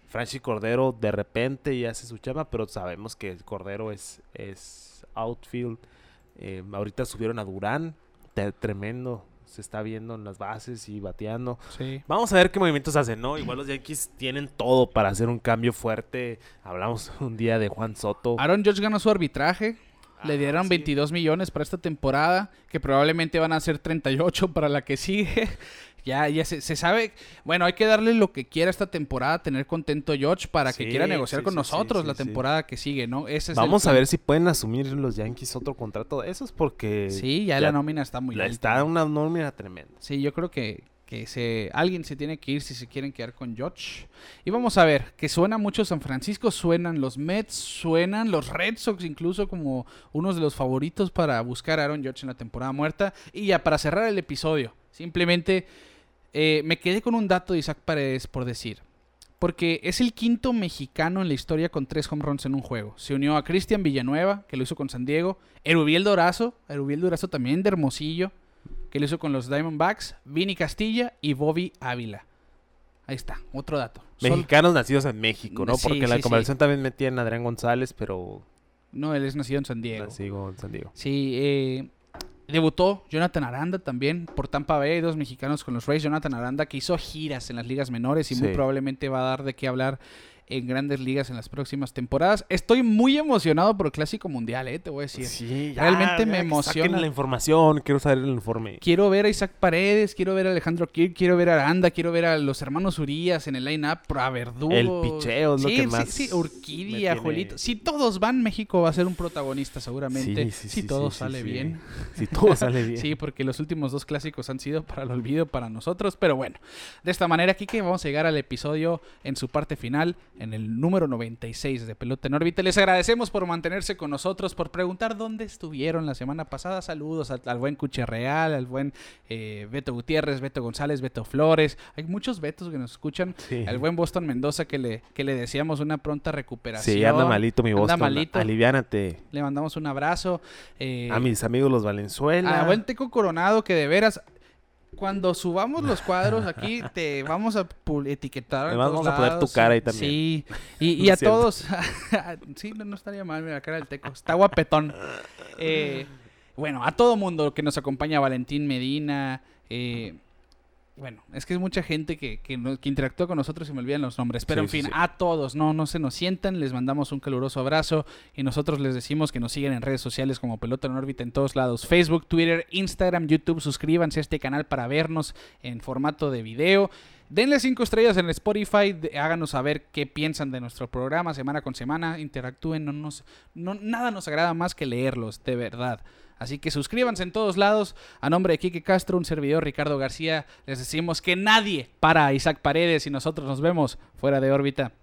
Franchi Cordero de repente ya hace su chama, pero sabemos que el Cordero es, es outfield. Eh, ahorita subieron a Durán, tremendo. Se está viendo en las bases y bateando. sí. Vamos a ver qué movimientos hacen, ¿no? Igual los Yankees tienen todo para hacer un cambio fuerte. Hablamos [LAUGHS] un día de Juan Soto. Aaron Judge ganó su arbitraje. Le dieron sí. 22 millones para esta temporada, que probablemente van a ser 38 para la que sigue. [LAUGHS] ya, ya se, se sabe. Bueno, hay que darle lo que quiera esta temporada, tener contento a George para que quiera negociar sí, con nosotros la temporada que sigue, ¿no? Ese es Vamos a ver si pueden asumir los Yankees otro contrato de esos porque Sí, ya, ya la nómina está muy la- alta. está una nómina tremenda. Sí, yo creo que, alguien se tiene que ir si se quieren quedar con George. Y vamos a ver, que suena mucho San Francisco, suenan los Mets, suenan los Red Sox incluso como unos de los favoritos para buscar a Aaron George en la temporada muerta. Y ya para cerrar el episodio, simplemente eh, me quedé con un dato de Isaac Paredes por decir. Porque es el quinto mexicano en la historia con tres home runs en un juego. Se unió a Cristian Villanueva, que lo hizo con San Diego. Erubiel Dorazo, Erubiel Dorazo también de Hermosillo, que lo hizo con los Diamondbacks. Vini Castilla y Bobby Ávila. Ahí está, otro dato. Sol- Mexicanos nacidos en México, ¿no? Sí, Porque la sí, sí. conversación también metían a Adrián González, pero No, él es nacido en San Diego. nacido en San Diego. Sí, eh, debutó Jonathan Aranda también por Tampa Bay, dos mexicanos con los Rays. Jonathan Aranda que hizo giras en las ligas menores y muy probablemente va a dar de qué hablar en grandes ligas en las próximas temporadas. Estoy muy emocionado por el Clásico Mundial, eh, te voy a decir. Sí, Realmente me que emociona. Saquen la información, quiero saber el informe. Quiero ver a Isaac Paredes, quiero ver a Alejandro Kirk, quiero ver a Aranda, quiero ver a los hermanos Urias en el line-up, a Verdugo. El picheo es lo sí, que sí, más Sí, me Urquidia, Juelito. Si todos van, México va a ser un protagonista seguramente. Sí, sí, si sí, todo sí, sí, sale sí. bien. Si todo [LAUGHS] sale bien. Sí, porque los últimos dos clásicos han sido para el olvido para nosotros. Pero bueno, de esta manera, Kike, vamos a llegar al episodio en su parte final, en el número 96 de Pelota en órbita. Les agradecemos por mantenerse con nosotros, por preguntar dónde estuvieron la semana pasada. Saludos al, al buen Cuche Real, al buen eh, Beto Gutiérrez, Beto González, Beto Flores. Hay muchos Betos que nos escuchan. Sí. Al buen Boston Mendoza que le, que le deseamos una pronta recuperación. Sí, anda malito mi Anda Boston. malito. Aliviánate. Le mandamos un abrazo. eh, A mis amigos los Valenzuela. a buen Teco Coronado que de veras cuando subamos los cuadros aquí te vamos a etiquetar. Además, vamos a poner tu cara ahí también. Sí. Y, [LAUGHS] y a todos. [LAUGHS] sí, no, no estaría mal mira, la cara del Teco. Está guapetón. Eh, bueno, a todo mundo que nos acompaña, Valentín Medina. eh, bueno, es que es mucha gente que, que, interactúa con nosotros y me olvidan los nombres. Pero Sí, en fin, sí. a todos, no, no se nos sientan, les mandamos un caluroso abrazo y nosotros les decimos que nos sigan en redes sociales como Pelota en órbita en todos lados, Facebook, Twitter, Instagram, YouTube, suscríbanse a este canal para vernos en formato de video. Denle cinco estrellas en Spotify, háganos saber qué piensan de nuestro programa semana con semana, interactúen, no nos, no, nada nos agrada más que leerlos, de verdad. Así que suscríbanse en todos lados. A nombre de Kike Castro, un servidor Ricardo García, les decimos que nadie para Isaac Paredes y nosotros nos vemos fuera de órbita.